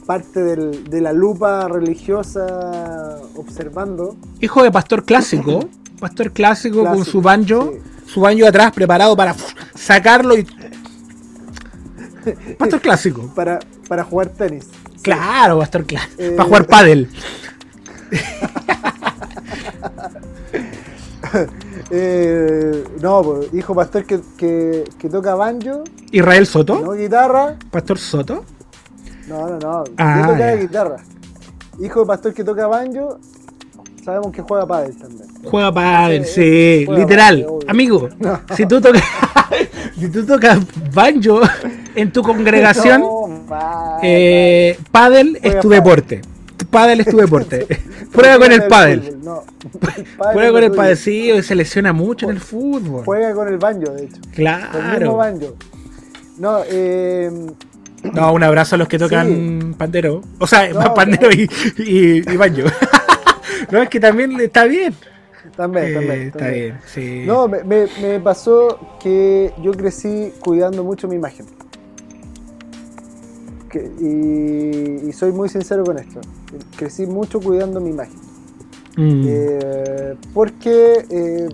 parte de la lupa religiosa observando. Hijo de pastor clásico. pastor clásico, con su banjo, su banjo atrás preparado para sacarlo y. Pastor clásico. Para, para jugar tenis. Claro, pastor clásico. Eh, para jugar pádel. eh, no, hijo pastor que, que, que, toca banjo. Israel Soto. No guitarra. Pastor Soto. No, no, no. Ah, toca guitarra. Hijo de pastor que toca banjo Sabemos que juega pádel también. Juega pádel, sí, literal. Amigo, si tú tocas si tú tocas banjo en tu congregación, eh, pádel es tu deporte. Pádel es tu deporte. Prueba con el pádel. Prueba con el pádel, sí, se lesiona mucho en el fútbol. Juega con el banjo, de hecho. Claro. banjo. No, eh, no, un abrazo a los que tocan pandero. O sea, pandero y, y, y banjo. No, es que también está bien. También, eh, también, Está bien, sí. No, me, me, pasó que yo crecí cuidando mucho mi imagen. y, soy muy sincero con esto. Crecí mucho cuidando mi imagen. Mm. Eh, porque eh,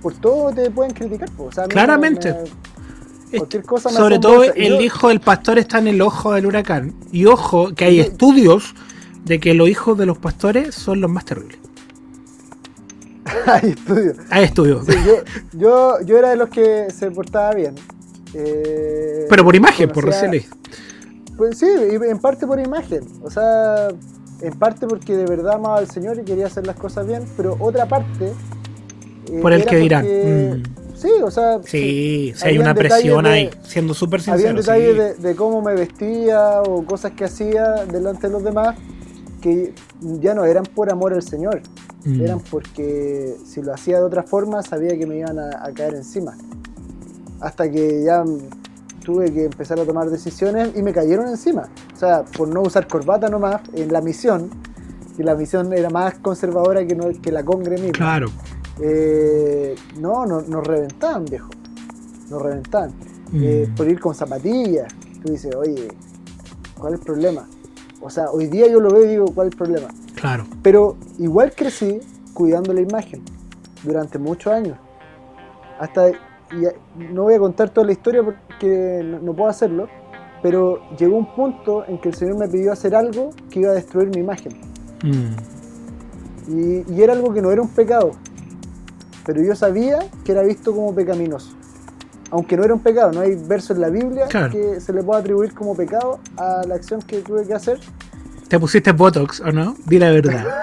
por todo te pueden criticar. Claramente. cosa Sobre todo el hijo del pastor está en el ojo del huracán. Y ojo, que hay estudios de que los hijos de los pastores son los más terribles. Hay estudios. Hay estudios. yo, yo, era de los que se portaba bien. Eh, Pero por imagen, por recién Pues sí, en parte por imagen. O sea, en parte porque de verdad amaba al Señor y quería hacer las cosas bien, pero otra parte. Eh, por el que dirán. Mm. Sí, o sea. Sí, hay una presión ahí, siendo súper sincero. Había detalles de, cómo me vestía o cosas que hacía delante de los demás que ya no eran por amor al Señor, mm. eran porque si lo hacía de otra forma sabía que me iban a, caer encima. hasta que ya tuve que empezar a tomar decisiones y me cayeron encima. O sea, por no usar corbata nomás en la misión, y la misión era más conservadora que, no, que la congre misma. Claro. Eh, no, no, nos reventaban, viejo. Nos reventaban. Eh, Mm. por ir con zapatillas. Tú dices, oye, ¿cuál es el problema? O sea, hoy día yo lo veo y digo, ¿cuál es el problema? Claro. Pero igual crecí cuidando la imagen durante muchos años. Hasta, y no voy a contar toda la historia porque no, no puedo hacerlo, pero llegó un punto en que el Señor me pidió hacer algo que iba a destruir mi imagen. Mm. Y, y era algo que no era un pecado, pero yo sabía que era visto como pecaminoso. Aunque no era un pecado, no hay verso en la Biblia Claro. que se le pueda atribuir como pecado a la acción que tuve que hacer. ¿Te pusiste Botox o no? Di la verdad.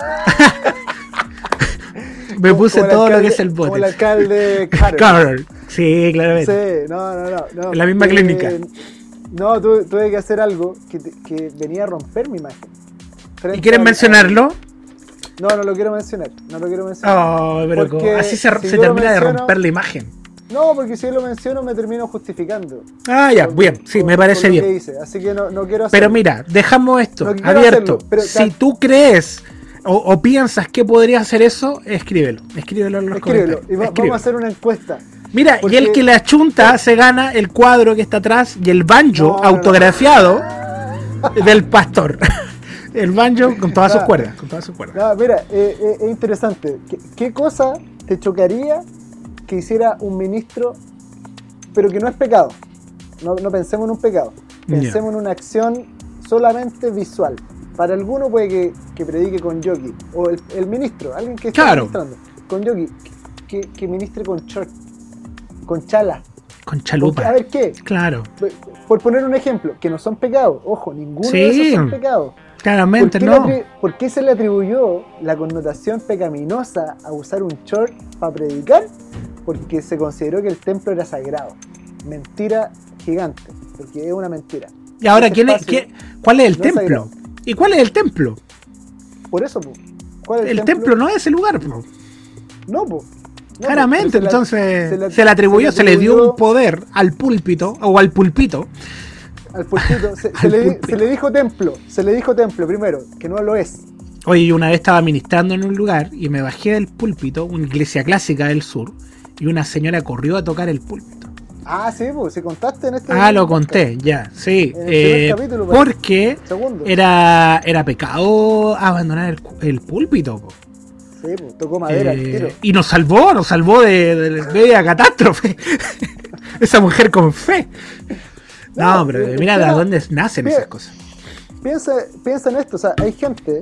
Me Como- puse como todo lo que es el Como el Botox. alcalde Carter. Carter. Sí, claramente. Sí, no, no, no. no. En la misma Eh, clínica. No, tuve, tuve que hacer algo que, venía a romper mi imagen. ¿Y quieres mencionarlo? No, no lo quiero mencionar. No lo quiero mencionar. Oh, pero así se, si termina de romper la imagen. No, porque si lo menciono me termino justificando. Ah, ya, bien, sí, me parece bien. hice. Así que no, no quiero hacerlo. Pero mira, dejamos esto No abierto. hacerlo, pero si tú crees o, o piensas que podría hacer eso, escríbelo. Escríbelo en los Escríbelo. comentarios. Y va- Escríbelo. vamos a hacer una encuesta. Mira, porque- y el que la chunta se gana el cuadro que está atrás y el banjo No, autografiado del pastor. El banjo con todas sus cuerdas, con todas sus cuerdas. No, mira, eh, eh, es interesante. ¿Qué, qué cosa te chocaría que hiciera un ministro, pero que no es pecado? No, no pensemos en un pecado. Pensemos en una acción solamente visual. Para alguno puede que, que predique con yogi, o el, el ministro, alguien que está Claro. ministrando, con yogi, que, que ministre con short, con chala. Con Porque, chalupa. a ver qué, Claro, por poner un ejemplo, que no son pecados, ojo, ninguno Sí. de esos son pecados. claramente ¿Por qué, no. por qué se le atribuyó la connotación pecaminosa a usar un short para predicar? Porque se consideró que el templo era sagrado. Mentira gigante, porque es una mentira. Y ahora, ¿quién es, qué- ¿cuál es el no templo? ¿Y cuál es el templo? Por eso, po. ¿cuál es El templo no es ese lugar. po. No, po. No. Claramente, se entonces se le- se le atribuyó, se le dio un poder al púlpito o al pulpito. Al pulpito, se, Al le, púlpito. se le dijo templo, se le dijo templo primero, que no lo es. Oye, yo una vez estaba ministrando en un lugar y me bajé del púlpito, una iglesia clásica del sur, y una señora corrió a tocar el púlpito. Ah, sí, pues, si contaste en este. Ah, lo conté, ya, sí. Eh, capítulo, porque Segundo. era, era pecado abandonar el, el púlpito. po. Sí, pues, tocó madera Eh, tiro. y nos salvó, nos salvó de, de la media catástrofe. Esa mujer con fe. No, No, pero el mira de dónde nacen esas cosas. Piensa, piensa en esto, o sea, hay gente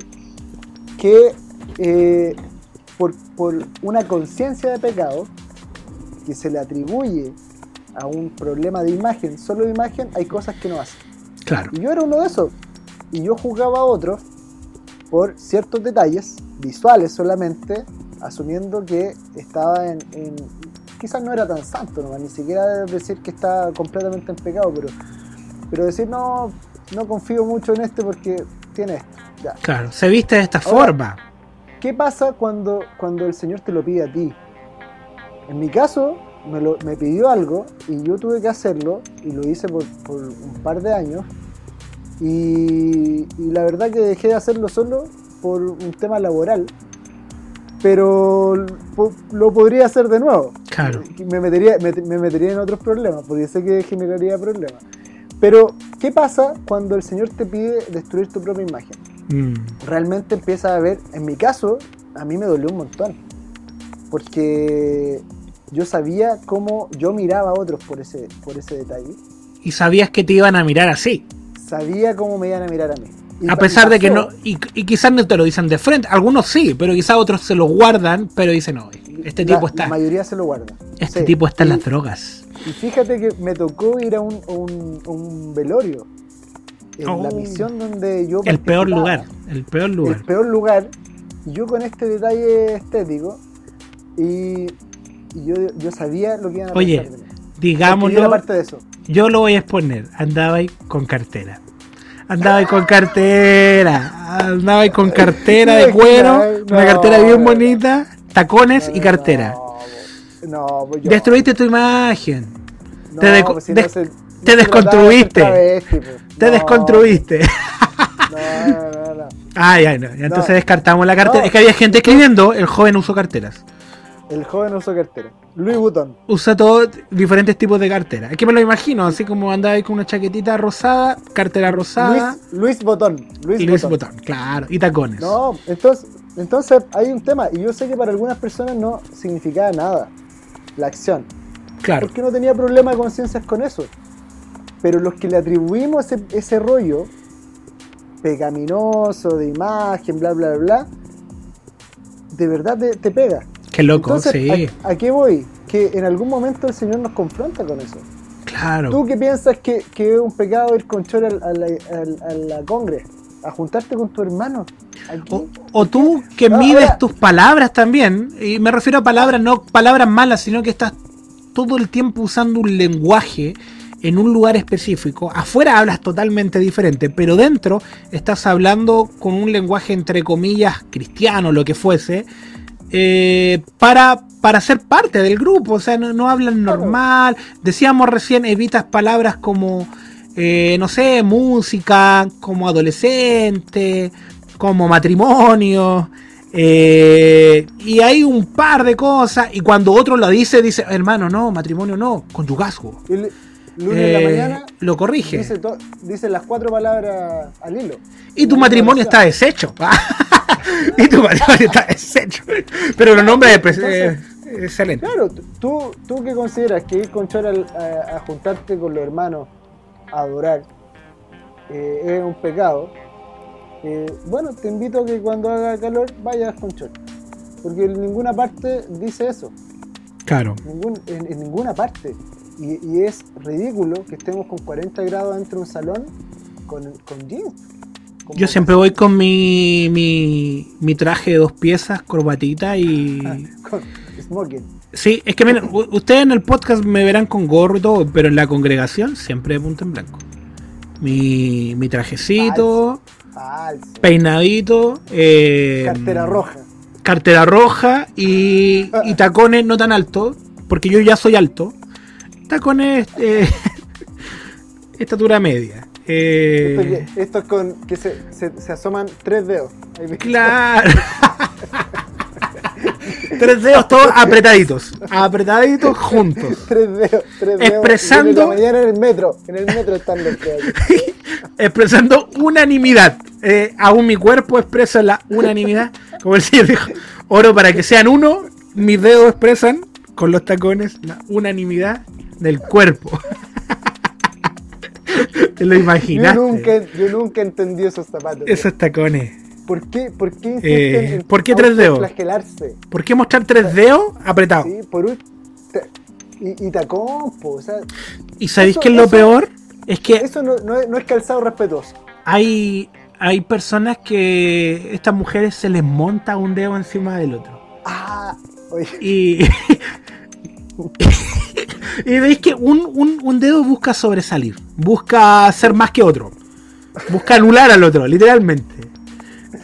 que eh, por, por una conciencia de pecado que se le atribuye a un problema de imagen, solo de imagen, hay cosas que no hace. Claro. Y yo era uno de esos. Y yo juzgaba a otros por ciertos detalles visuales solamente, asumiendo que estaba en, en- quizás no era tan santo nomás, ni siquiera decir que está completamente en pecado, pero, pero decir no, no confío mucho en este porque tiene esto. Ya. Claro, se viste de esta Ahora- forma. ¿Qué pasa cuando, cuando el Señor te lo pide a ti? En mi caso, me, lo- me pidió algo y yo tuve que hacerlo y lo hice por, por un par de años. Y, y la verdad que dejé de hacerlo solo por un tema laboral. Pero po- lo podría hacer de nuevo. Claro. Me metería, me, me metería en otros problemas, porque sé que generaría problemas. Pero, ¿qué pasa cuando el Señor te pide destruir tu propia imagen? Mm, realmente empieza a ver, en mi caso, a mí me dolió un montón. Porque yo sabía cómo yo miraba a otros por ese, por ese detalle. Y sabías que te iban a mirar así. Sabía cómo me iban a mirar a mí. Y A pesar de que no. Y, y quizás no te lo dicen de frente. Algunos sí, pero quizás otros se lo guardan. Pero dicen, no, este La- tipo está. La mayoría se lo guarda. Este Sí. tipo está en Y- las drogas. Y fíjate que me tocó ir a un, un- un velorio. En la Oh. misión donde yo. El peor lugar. El peor lugar. el peor lugar, y yo con este detalle estético, y, y yo, yo sabía lo que iban a Oye, pensar de mí. Porque yo era Digámoslo. parte de eso. Yo lo voy a exponer. Andaba ahí con cartera. Andaba ahí con cartera. Andaba ahí con cartera de cuero. Una cartera bien bonita. Tacones y cartera. No, no, pues yo- Destruiste tu imagen. te, pues si no se- no te desconstruiste. pues. te No, desconstruiste. No, no, no, no. Ah, ya, no, entonces descartamos la cartera. Es que había gente escribiendo, el joven usó carteras. El joven usó cartera. Louis Vuitton. Usa todos diferentes tipos de carteras. Es que me lo imagino, así como andaba ahí con una chaquetita rosada, cartera rosada Luis, Luis Botón. Luis, y Luis Botón. Botón, claro, y tacones. No, entonces, entonces hay un tema. Y yo sé que para algunas personas no significaba nada la acción. claro, Porque no tenía problema de conciencias con eso. Pero los que le atribuimos ese, ese rollo pecaminoso, de imagen, bla, bla, bla, de verdad te, te pega. Qué loco, Entonces, sí, ¿a, a qué voy? Que en algún momento el Señor nos confronta con eso. claro. ¿Tú qué piensas que, que es un pecado ir con chora a la, al- a la congre? A juntarte con tu hermano. Aquí. O, o tú que Ah, mides ahora- tus palabras también, y me refiero a palabras, no palabras malas, sino que estás todo el tiempo usando un lenguaje en un lugar específico. Afuera hablas totalmente diferente, pero dentro estás hablando con un lenguaje entre comillas cristiano, lo que fuese, eh, para, para ser parte del grupo. O sea, no, no hablan normal. Decíamos recién, evitas palabras como, eh, no sé, música, como adolescente, como matrimonio. eh, y hay un par de cosas. Y cuando otro lo dice, dice, hermano, no, matrimonio no, conyugazgo. Y lunes en la Eh, mañana lo corrige. dice, dice las cuatro palabras al hilo. Y tu matrimonio está deshecho. y tu matrimonio está deshecho. Pero los nombres es Entonces- eh, excelente. Claro, tú, tú que consideras que ir con chora a, a juntarte con los hermanos a adorar eh, es un pecado, eh, bueno, te invito a que cuando haga calor vayas con chora. Porque en ninguna parte dice eso. Claro. Ningún- en, en ninguna parte. Y, y es ridículo que estemos con 40 grados dentro de un salón con, con jeans. Yo siempre voy con mi, mi, mi traje de dos piezas, corbatita y... con smoking. Sí, es que miren, ustedes en el podcast me verán con gorro y todo, pero en la congregación siempre de punta en blanco. Mi, mi trajecito, Falso. peinadito, eh, Cartera roja. cartera roja y, y tacones no tan altos, porque yo ya soy alto. Tacones eh, estatura media. Eh, Esto, que, esto es con que se, se, se asoman tres dedos. Ahí. Claro. Tres dedos todos apretaditos. Apretaditos juntos. Tres dedos, tres dedos. Expresando- mañana en el metro. En el metro están los. Expresando unanimidad. Eh, aún mi cuerpo expresa la unanimidad. Como el señor dijo. Oro para que sean uno. Mis dedos expresan con los tacones la unanimidad del cuerpo. Te lo Yo imaginaste. nunca, yo nunca entendí esos zapatos. Esos tacones. ¿Por qué, por qué Eh, en ¿por qué tres dedos? flagelarse? ¿Por qué mostrar tres dedos apretados? Sí, por un, y, y tacón, po, o sea, ¿Y sabéis qué es lo eso- peor? Es que eso no, no es calzado respetuoso. hay, hay personas que estas mujeres se les monta un dedo encima del otro. Ah, oye, Y, y veis que un, un- un dedo busca sobresalir, busca ser más que otro, busca anular al otro, literalmente.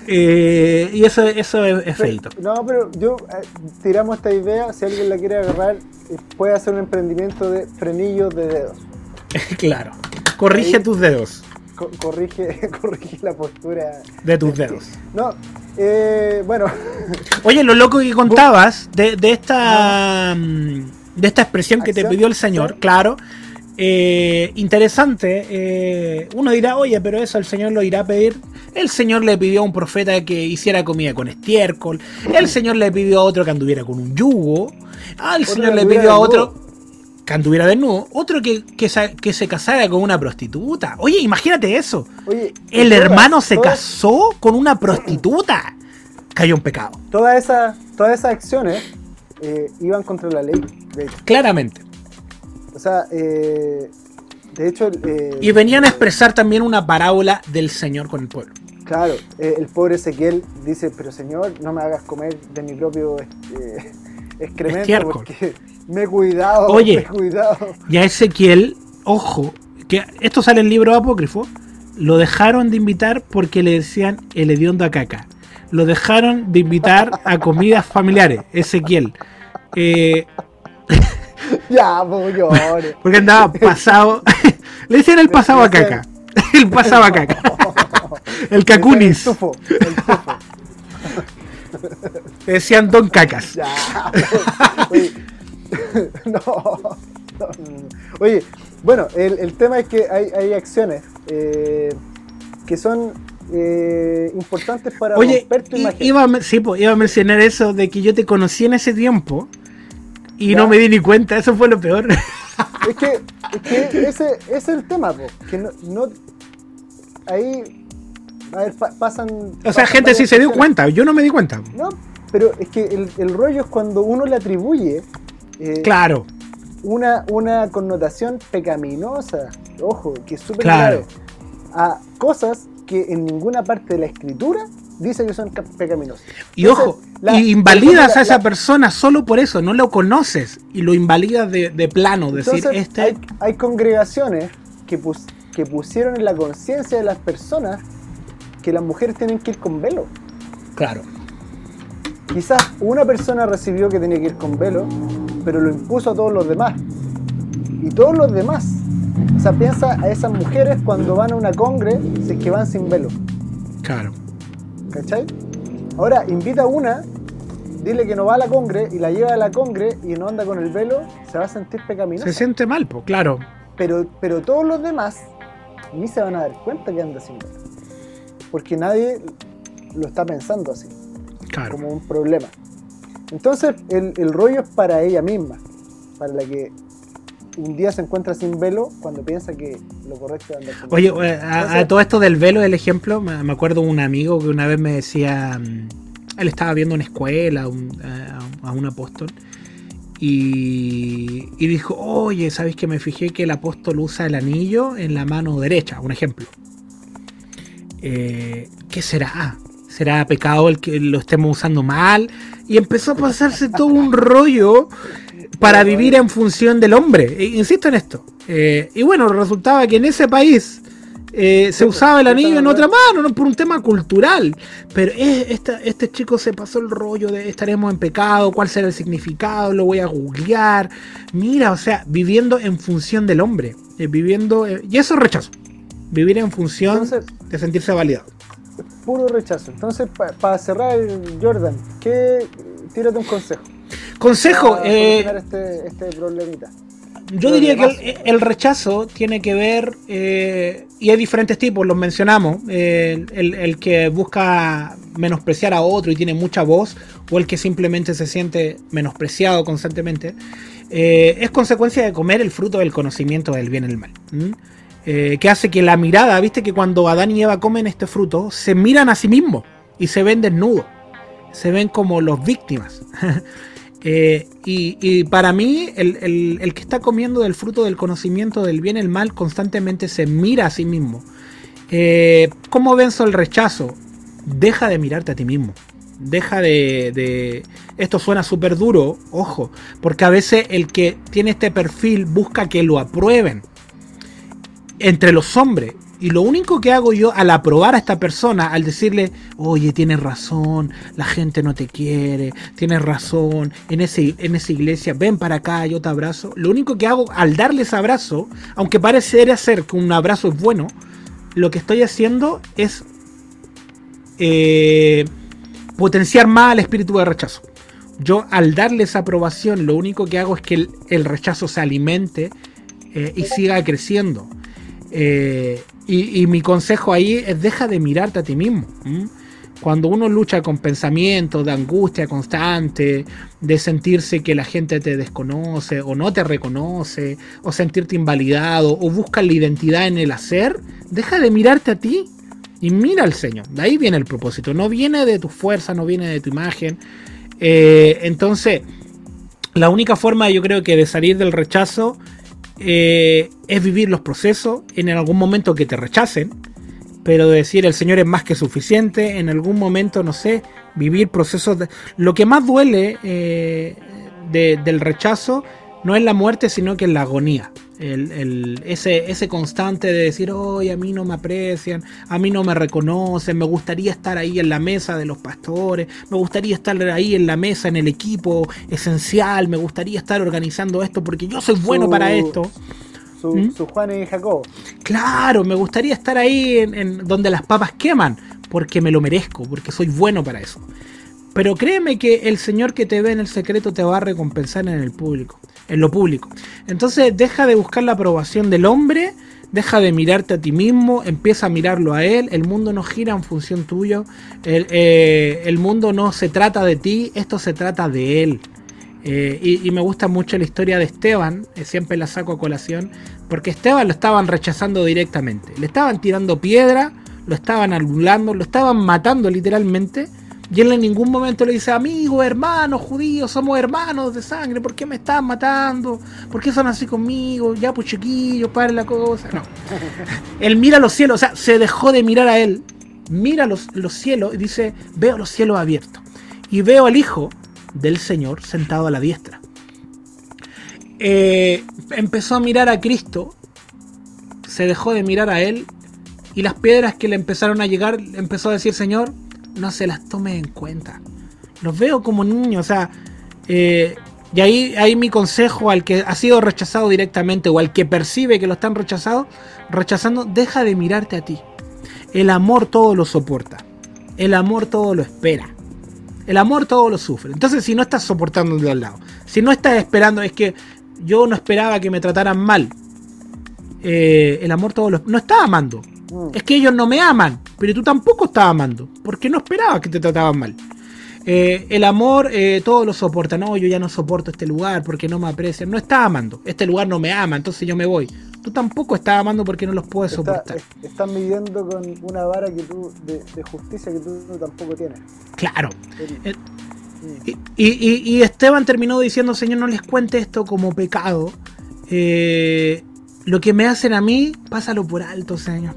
Eh, y eso, eso es, es feito. no, pero yo eh, tiramos esta idea, si alguien la quiere agarrar, eh, puede hacer un emprendimiento de frenillos de dedos. claro. Corrige Ahí- tus dedos, Co- corrige, corrige la postura. de tus dedos. No, eh, bueno, Oye, lo loco que contabas de, de esta mm, de esta expresión que te pidió el señor, claro. eh, interesante. eh, uno dirá, oye, pero eso el señor lo irá a pedir. El señor le pidió a un profeta que hiciera comida con estiércol. El señor le pidió a otro que anduviera con un yugo. Al señor le pidió a otro que anduviera desnudo. Otro que, que, que se casara con una prostituta. Oye, imagínate eso. oye. El todas- hermano se todas- casó con una prostituta. Cayó en pecado. Todas esas, todas esas acciones eh, iban contra la ley, de hecho. Claramente. O sea, eh, de hecho, eh, Y venían a expresar también una parábola del Señor con el pueblo. claro, el pobre Ezequiel dice, pero Señor, no me hagas comer de mi propio excremento porque me he cuidado, Oye. me he cuidado. Y a Ezequiel, ojo, que esto sale en el libro apócrifo, lo dejaron de invitar porque le decían el hediondo a caca. Lo dejaron de invitar a comidas familiares, Ezequiel. Eh, Ya, pues llore. Porque andaba pasado. Le decían el pasado a caca. El pasado a caca. El cacunis. El tufo, el tufo. Decían Don Cacas. Ya. Oye, no, no, no. Oye, bueno, el, el tema es que hay, hay acciones eh, que son eh, importantes para Oye, romper tu imagen. iba a, sí, pues, iba a mencionar eso de que yo te conocí en ese tiempo y Ya. no me di ni cuenta. Eso fue lo peor. Es que, es que ese, ese es el tema, po, que no, no- ahí a ver, pa- pasan. O sea, gente sí se dio cuenta. Yo no me di cuenta. No, pero es que el, el rollo es cuando uno le atribuye eh, Claro. una, una connotación pecaminosa, ojo, que es súper Claro. grave, a cosas que en ninguna parte de la escritura dice que son ca- pecaminosas. Y Entonces, ojo, la- y invalidas la- a esa la- persona solo por eso, no lo conoces y lo invalidas de, de plano. Decir, este. hay, hay congregaciones que, pus- que pusieron en la conciencia de las personas que las mujeres tienen que ir con velo. Claro. Quizás una persona recibió que tenía que ir con velo, pero lo impuso a todos los demás. Y todos los demás. O sea, piensa a esas mujeres cuando van a una congre, si es que van sin velo. Claro. ¿Cachai? Ahora, invita a una, dile que no va a la congre y la lleva a la congre y no anda con el velo, se va a sentir pecaminosa. Se siente mal, pues, claro. Pero, pero todos los demás ni se van a dar cuenta que anda sin velo. Porque nadie lo está pensando así, Claro. como un problema. Entonces, el, el rollo es para ella misma, para la que un día se encuentra sin velo cuando piensa que lo correcto es andar Oye, velo. eh, a, todo esto del velo, el ejemplo, me, acuerdo un amigo que una vez me decía, mm, él estaba viendo una escuela, un- a, a un apóstol, y, y dijo, oye, ¿sabes que me fijé que el apóstol usa el anillo en la mano derecha? Un ejemplo. Eh, ¿Qué será? ¿Será pecado el que lo estemos usando mal? Y empezó a pasarse todo un rollo para vivir en función del hombre. E- insisto en esto. Eh, y bueno, resultaba que en ese país eh, se usaba el anillo en otra mano, no por un tema cultural. Pero eh, esta- este chico se pasó el rollo de estaremos en pecado, cuál será el significado, lo voy a googlear. Mira, o sea, viviendo en función del hombre. eh, viviendo. y eso es rechazo. Vivir en función Entonces- de sentirse validado. puro rechazo. Entonces, para cerrar, Jordan, ¿qué, tírate un consejo. Consejo, para eh, este, este problemita. Yo diría que demás. el, el rechazo tiene que ver, eh, y hay diferentes tipos, los mencionamos, eh, el, el que busca menospreciar a otro y tiene mucha voz, o el que simplemente se siente menospreciado constantemente, eh, es consecuencia de comer el fruto del conocimiento del bien y el mal. Eh, que hace que la mirada, viste que cuando Adán y Eva comen este fruto, se miran a sí mismos y se ven desnudos, se ven como los víctimas. Eh, y, para mí, el, el- el que está comiendo del fruto del conocimiento del bien y el mal constantemente se mira a sí mismo. Eh, ¿Cómo venzo el rechazo? Deja de mirarte a ti mismo. Deja de... de- Esto suena súper duro, ojo, porque a veces el que tiene este perfil busca que lo aprueben entre los hombres. Y lo único que hago yo al aprobar a esta persona, al decirle, oye, tienes razón, la gente no te quiere, tienes razón, en, ese, en esa iglesia, ven para acá, yo te abrazo. Lo único que hago al darle ese abrazo, aunque pareciera ser que un abrazo es bueno, lo que estoy haciendo es eh, potenciar más el espíritu de rechazo. Yo al darle esa aprobación, lo único que hago es que el, rechazo se alimente eh, y siga creciendo. Eh, y, mi consejo ahí es deja de mirarte a ti mismo. Cuando uno lucha con pensamientos de angustia constante, de sentirse que la gente te desconoce o no te reconoce, o sentirte invalidado, o busca la identidad en el hacer, deja de mirarte a ti y mira al Señor. De ahí viene el propósito. No viene de tu fuerza, no viene de tu imagen. Eh, entonces, la única forma yo creo que de salir del rechazo eh, es vivir los procesos en algún momento que te rechacen, pero decir el Señor es más que suficiente, en algún momento, no sé, vivir procesos de... Lo que más duele eh, de- del rechazo no es la muerte, sino que es la agonía. El, ese, ese constante de decir, hoy a mí no me aprecian, a mí no me reconocen, me gustaría estar ahí en la mesa de los pastores, me gustaría estar ahí en la mesa, en el equipo esencial, me gustaría estar organizando esto porque yo soy bueno para esto. Su, ¿Mm? su, Juan y Jacob. Claro, me gustaría estar ahí en donde las papas queman, porque me lo merezco, porque soy bueno para eso. Pero créeme que el Señor que te ve en el secreto te va a recompensar en el público, en lo público. Entonces deja de buscar la aprobación del hombre, deja de mirarte a ti mismo, empieza a mirarlo a él. El mundo no gira en función tuyo, el, eh, mundo no se trata de ti, esto se trata de él. Eh, y, me gusta mucho la historia de Esteban, eh, siempre la saco a colación, porque Esteban lo estaban rechazando directamente. Le estaban tirando piedra, lo estaban anulando, lo estaban matando literalmente y él en ningún momento le dice, amigo, hermano, judíos, somos hermanos de sangre, ¿por qué me están matando? ¿Por qué son así conmigo? Ya, pues chiquillo, pare la cosa. No. él mira los cielos, o sea, se dejó de mirar a él, mira los, los cielos y dice, veo los cielos abiertos. Y veo al Hijo del Señor sentado a la diestra. Eh, empezó a mirar a Cristo, se dejó de mirar a él y las piedras que le empezaron a llegar, empezó a decir, Señor, no se las tome en cuenta. Los veo como niños, o sea, eh, y ahí, ahí mi consejo al que ha sido rechazado directamente o al que percibe que lo están rechazado, rechazando, deja de mirarte a ti. El amor todo lo soporta. El amor todo lo espera. El amor todo lo sufre. Entonces, si no estás soportando de al lado, si no estás esperando, es que yo no esperaba que me trataran mal. Eh, el amor todo lo no está amando. Mm. Es que ellos no me aman, pero tú tampoco estás amando, porque no esperabas que te trataban mal. Eh, el amor eh, todo lo soporta, no, yo ya no soporto este lugar porque no me aprecian, no está amando, este lugar no me ama, entonces yo me voy. Tú tampoco estás amando porque no los puedes soportar. están midiendo con una vara que tú, de, justicia que tú tampoco tienes. Claro. Eh, y, Esteban terminó diciendo, Señor, no les cuente esto como pecado. lo que me hacen a mí, pásalo por alto, Señor.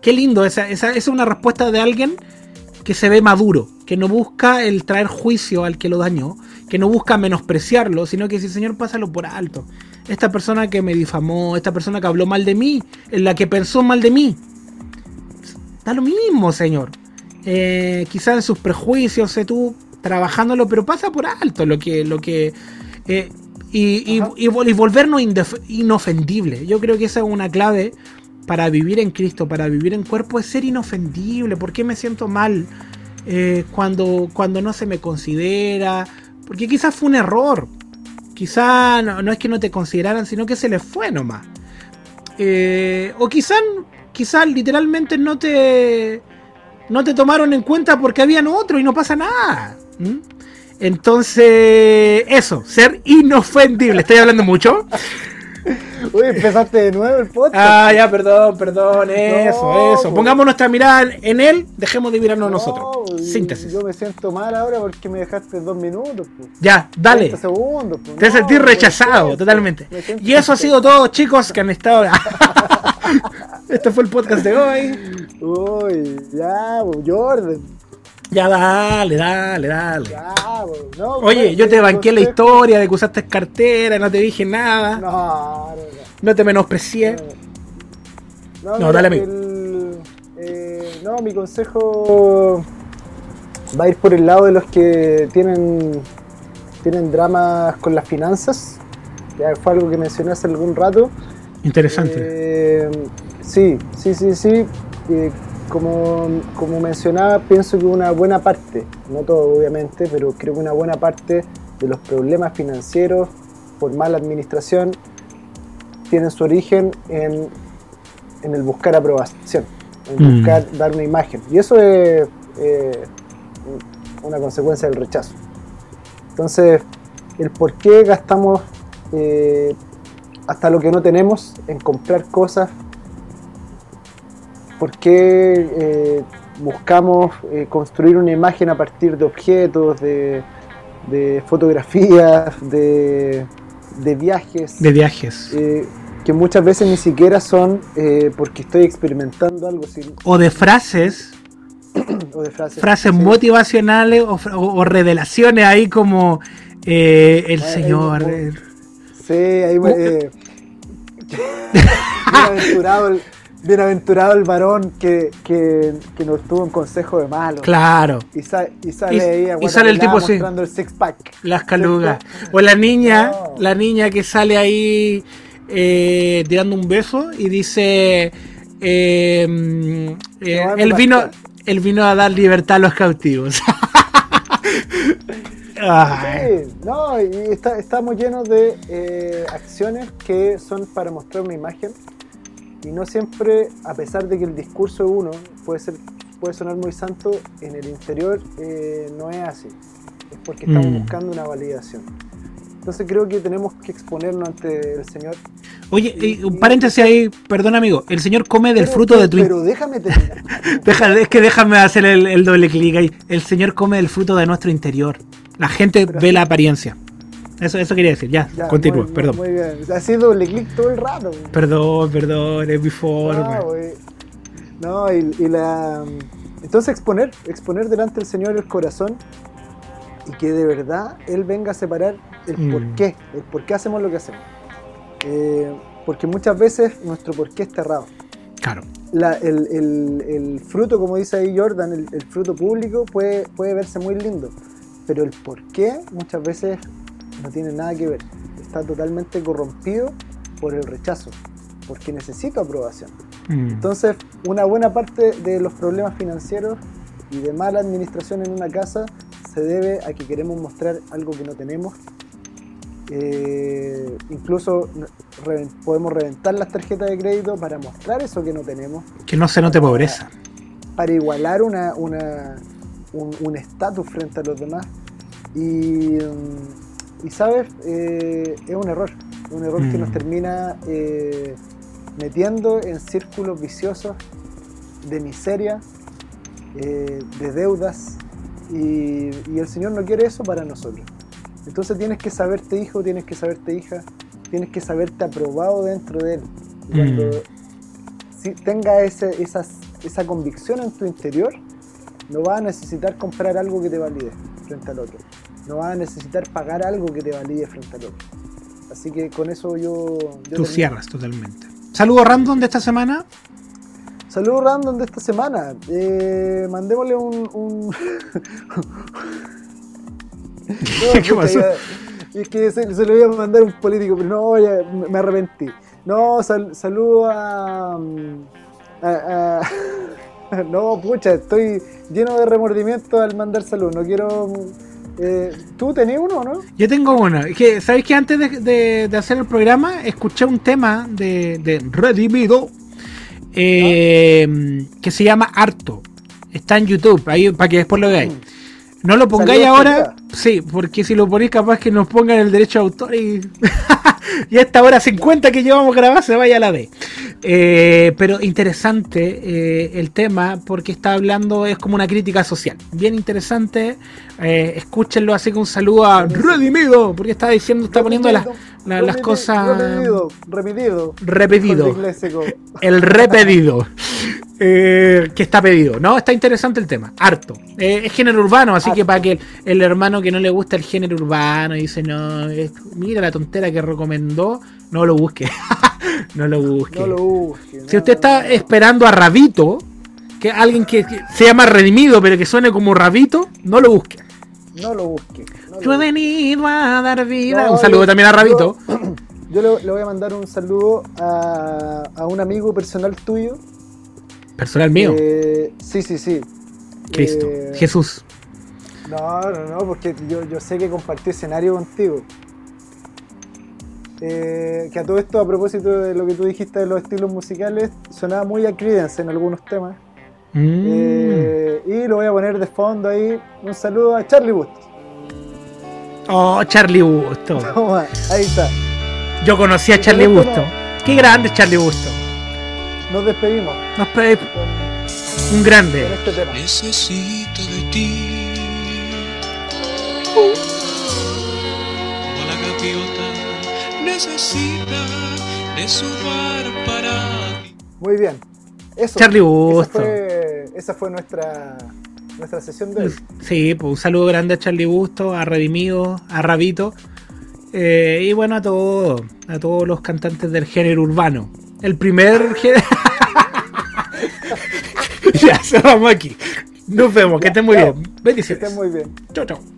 Qué lindo, esa, esa, es una respuesta de alguien que se ve maduro, que no busca el traer juicio al que lo dañó, que no busca menospreciarlo, sino que dice, Señor, pásalo por alto. Esta persona que me difamó, esta persona que habló mal de mí, en la que pensó mal de mí, da lo mismo, Señor. Eh, quizás en sus prejuicios, sé tú, trabajándolo, pero pasa por alto lo que... Lo que eh, y, y, y, volvernos inofendible. Yo creo que esa es una clave para vivir en Cristo, para vivir en cuerpo, es ser inofendible. ¿Por qué me siento mal eh, cuando, cuando no se me considera? Porque quizás fue un error. Quizás no, es que no te consideraran, sino que se les fue nomás. Eh, o quizás quizás literalmente no te no te tomaron en cuenta porque habían otro y no pasa nada. Entonces, eso, ser inofendible. ¿Estoy hablando mucho? Uy, empezaste de nuevo el podcast. Ah, ya, perdón, perdón, eso, eso. Pues. Pongamos nuestra mirada en él, dejemos de mirarnos nosotros. Síntesis. Yo me siento mal ahora porque me dejaste dos minutos. Pues. Ya, dale. segundos. Pues. Te sentí rechazado, totalmente. Y eso ha sido todo, chicos, que han estado. este fue el podcast de hoy. Uy, ya, Jordan. Ya dale, dale, dale. Oye, yo te banqué la historia de que usaste cartera, no te dije nada. No, no, no. te menosprecié. No, dale a mí. Eh, no, mi consejo va a ir por el lado de los que tienen, tienen dramas con las finanzas. Ya fue algo que mencioné hace algún rato. Interesante. Eh, sí, sí, sí, sí. Eh, como, como mencionaba, pienso que una buena parte, no todo obviamente, pero creo que una buena parte de los problemas financieros por mala administración tienen su origen en, el buscar aprobación, en mm. buscar dar una imagen. Y eso es eh, una consecuencia del rechazo. Entonces, el por qué gastamos eh, hasta lo que no tenemos en comprar cosas por qué eh, buscamos eh, construir una imagen a partir de objetos, de, fotografías, de, viajes. De viajes. Eh, que muchas veces ni siquiera son porque estoy experimentando algo. O de frases. o de frases. Frases motivacionales o, revelaciones ahí como el Señor. sí, ahí bienaventurado, el, bienaventurado el varón que, que, que nos tuvo un consejo de malo. Claro. Y, sa- y sale Y- ahí a y sale el tipo, el six pack. Las calugas. O la niña, No. la niña que sale ahí eh, tirando un beso y dice eh, eh, No, él vino, él vino a dar libertad a los cautivos. Sí, no, y está- estamos llenos de eh, acciones que son para mostrar una imagen y no siempre, a pesar de que el discurso de uno puede ser puede sonar muy santo, en el interior eh, no es así. Es porque estamos Mm. buscando una validación. Entonces creo que tenemos que exponernos ante el Señor. Oye, eh, un paréntesis ahí, perdón amigo, el señor come del Pero- fruto de tu Pero déjame terminar. Deja- es que déjame hacer el, el doble clic ahí. El Señor come del fruto de nuestro interior. La gente Pero ve la apariencia. Eso, eso quería decir. Ya, Ya, continúa, muy- perdón. Muy bien. Ha sido doble clic todo el rato. Perdón, perdón, es mi forma. Ah, güey. No, y, y la. Entonces exponer, exponer delante del Señor el corazón y que de verdad Él venga a separar el Mm. por qué, el por qué hacemos lo que hacemos. Eh, porque muchas veces nuestro por qué está errado. Claro. La- el, el- el fruto, como dice ahí Jordan, el, el fruto público puede, puede verse muy lindo, pero el por qué muchas veces no tiene nada que ver. Está totalmente corrompido por el rechazo, porque necesita aprobación. Mm. Entonces, una buena parte de los problemas financieros y de mala administración en una casa se debe a que queremos mostrar algo que no tenemos. Eh, incluso podemos reventar las tarjetas de crédito para mostrar eso que no tenemos, Que no se note pobreza. para igualar una, una- un un estatus frente a los demás. Y, mm, y sabes, Eh, es un error, un error que Mm. nos termina eh, metiendo en círculos viciosos de miseria, eh, de deudas, y, y el Señor no quiere eso para nosotros. Entonces tienes que saberte hijo, tienes que saberte hija, tienes que saberte aprobado dentro de Él. Y Cuando Mm. si tenga ese, esas, esa convicción en tu interior, no vas a necesitar comprar algo que te valide frente al otro. No vas a necesitar pagar algo que te valide frente al otro. Así que con eso yo... yo Tú termino. cierras totalmente. Saludo random de esta semana. Saludos random de esta semana. Eh, mandémosle un. un... No, ¿Qué pasó? ya- Es que se, se lo iba a mandar a un político, pero no, ya me arrepentí. No, sal, saludo a, mm, a- a- No, pucha, estoy lleno de remordimiento al mandar salud. No quiero. Eh, ¿Tú tenías uno o no? Yo tengo uno. Es que, ¿sabéis que antes de, de- de hacer el programa escuché un tema de, de Redimido eh, que se llama Harto? Está en YouTube, ahí para que después lo veáis. No lo pongáis ahora, sí, porque si lo ponéis capaz que nos pongan el derecho de autor y, y a esta hora 50 que llevamos grabar se vaya a la D. Eh, pero interesante eh, el tema porque está hablando, es como una crítica social. Bien interesante, eh, escúchenlo así que un saludo a Redimido, porque está diciendo, está poniendo las, la- las cosas repetido. Seco. El repedido. Eh, que está pedido. No, está interesante el tema. Harto. Eh, es género urbano, así que para que el, el hermano que no le gusta el género urbano y dice, no, es- mira la tontera que recomendó, no lo busque. no lo busque. No lo busques. si no, usted está esperando a Rabito, que alguien que, que se llama Redimido, pero que suene como Rabito, no lo busque. No lo busque. Yo he venido a dar vida. No, un saludo yo- también a Rabito. Yo, yo le, le voy a mandar un saludo a, a un amigo personal tuyo. Personal mío. Eh, sí, sí, sí. Cristo. Eh, Jesús. No, no, no, porque yo, yo sé que compartí escenario contigo. Eh, que a todo esto, a propósito de lo que tú dijiste de los estilos musicales, sonaba muy a Creedence en algunos temas. Mm. Eh, y lo voy a poner de fondo ahí. Un saludo a Charlie Bustos. Oh, Charlie Busto. Toma, ahí está. Yo conocí a Charlie Busto. Qué grande es Charlie Busto. Nos despedimos Nos pe- con, un grande. este tema. Necesito de ti. Como la gaviota necesita de su bar para ti. Muy bien. Eso, Charlie esa Busto. fue, esa fue nuestra, nuestra sesión de hoy. Sí, pues un saludo grande a Charlie Busto, a Redimido, a Rabito. Eh, y bueno, a todos, a todos los cantantes del género urbano. El primer género. ya, cerramos aquí. Nos vemos, que estén muy bien. Que Bendiciones. estén muy bien. Chau, chau.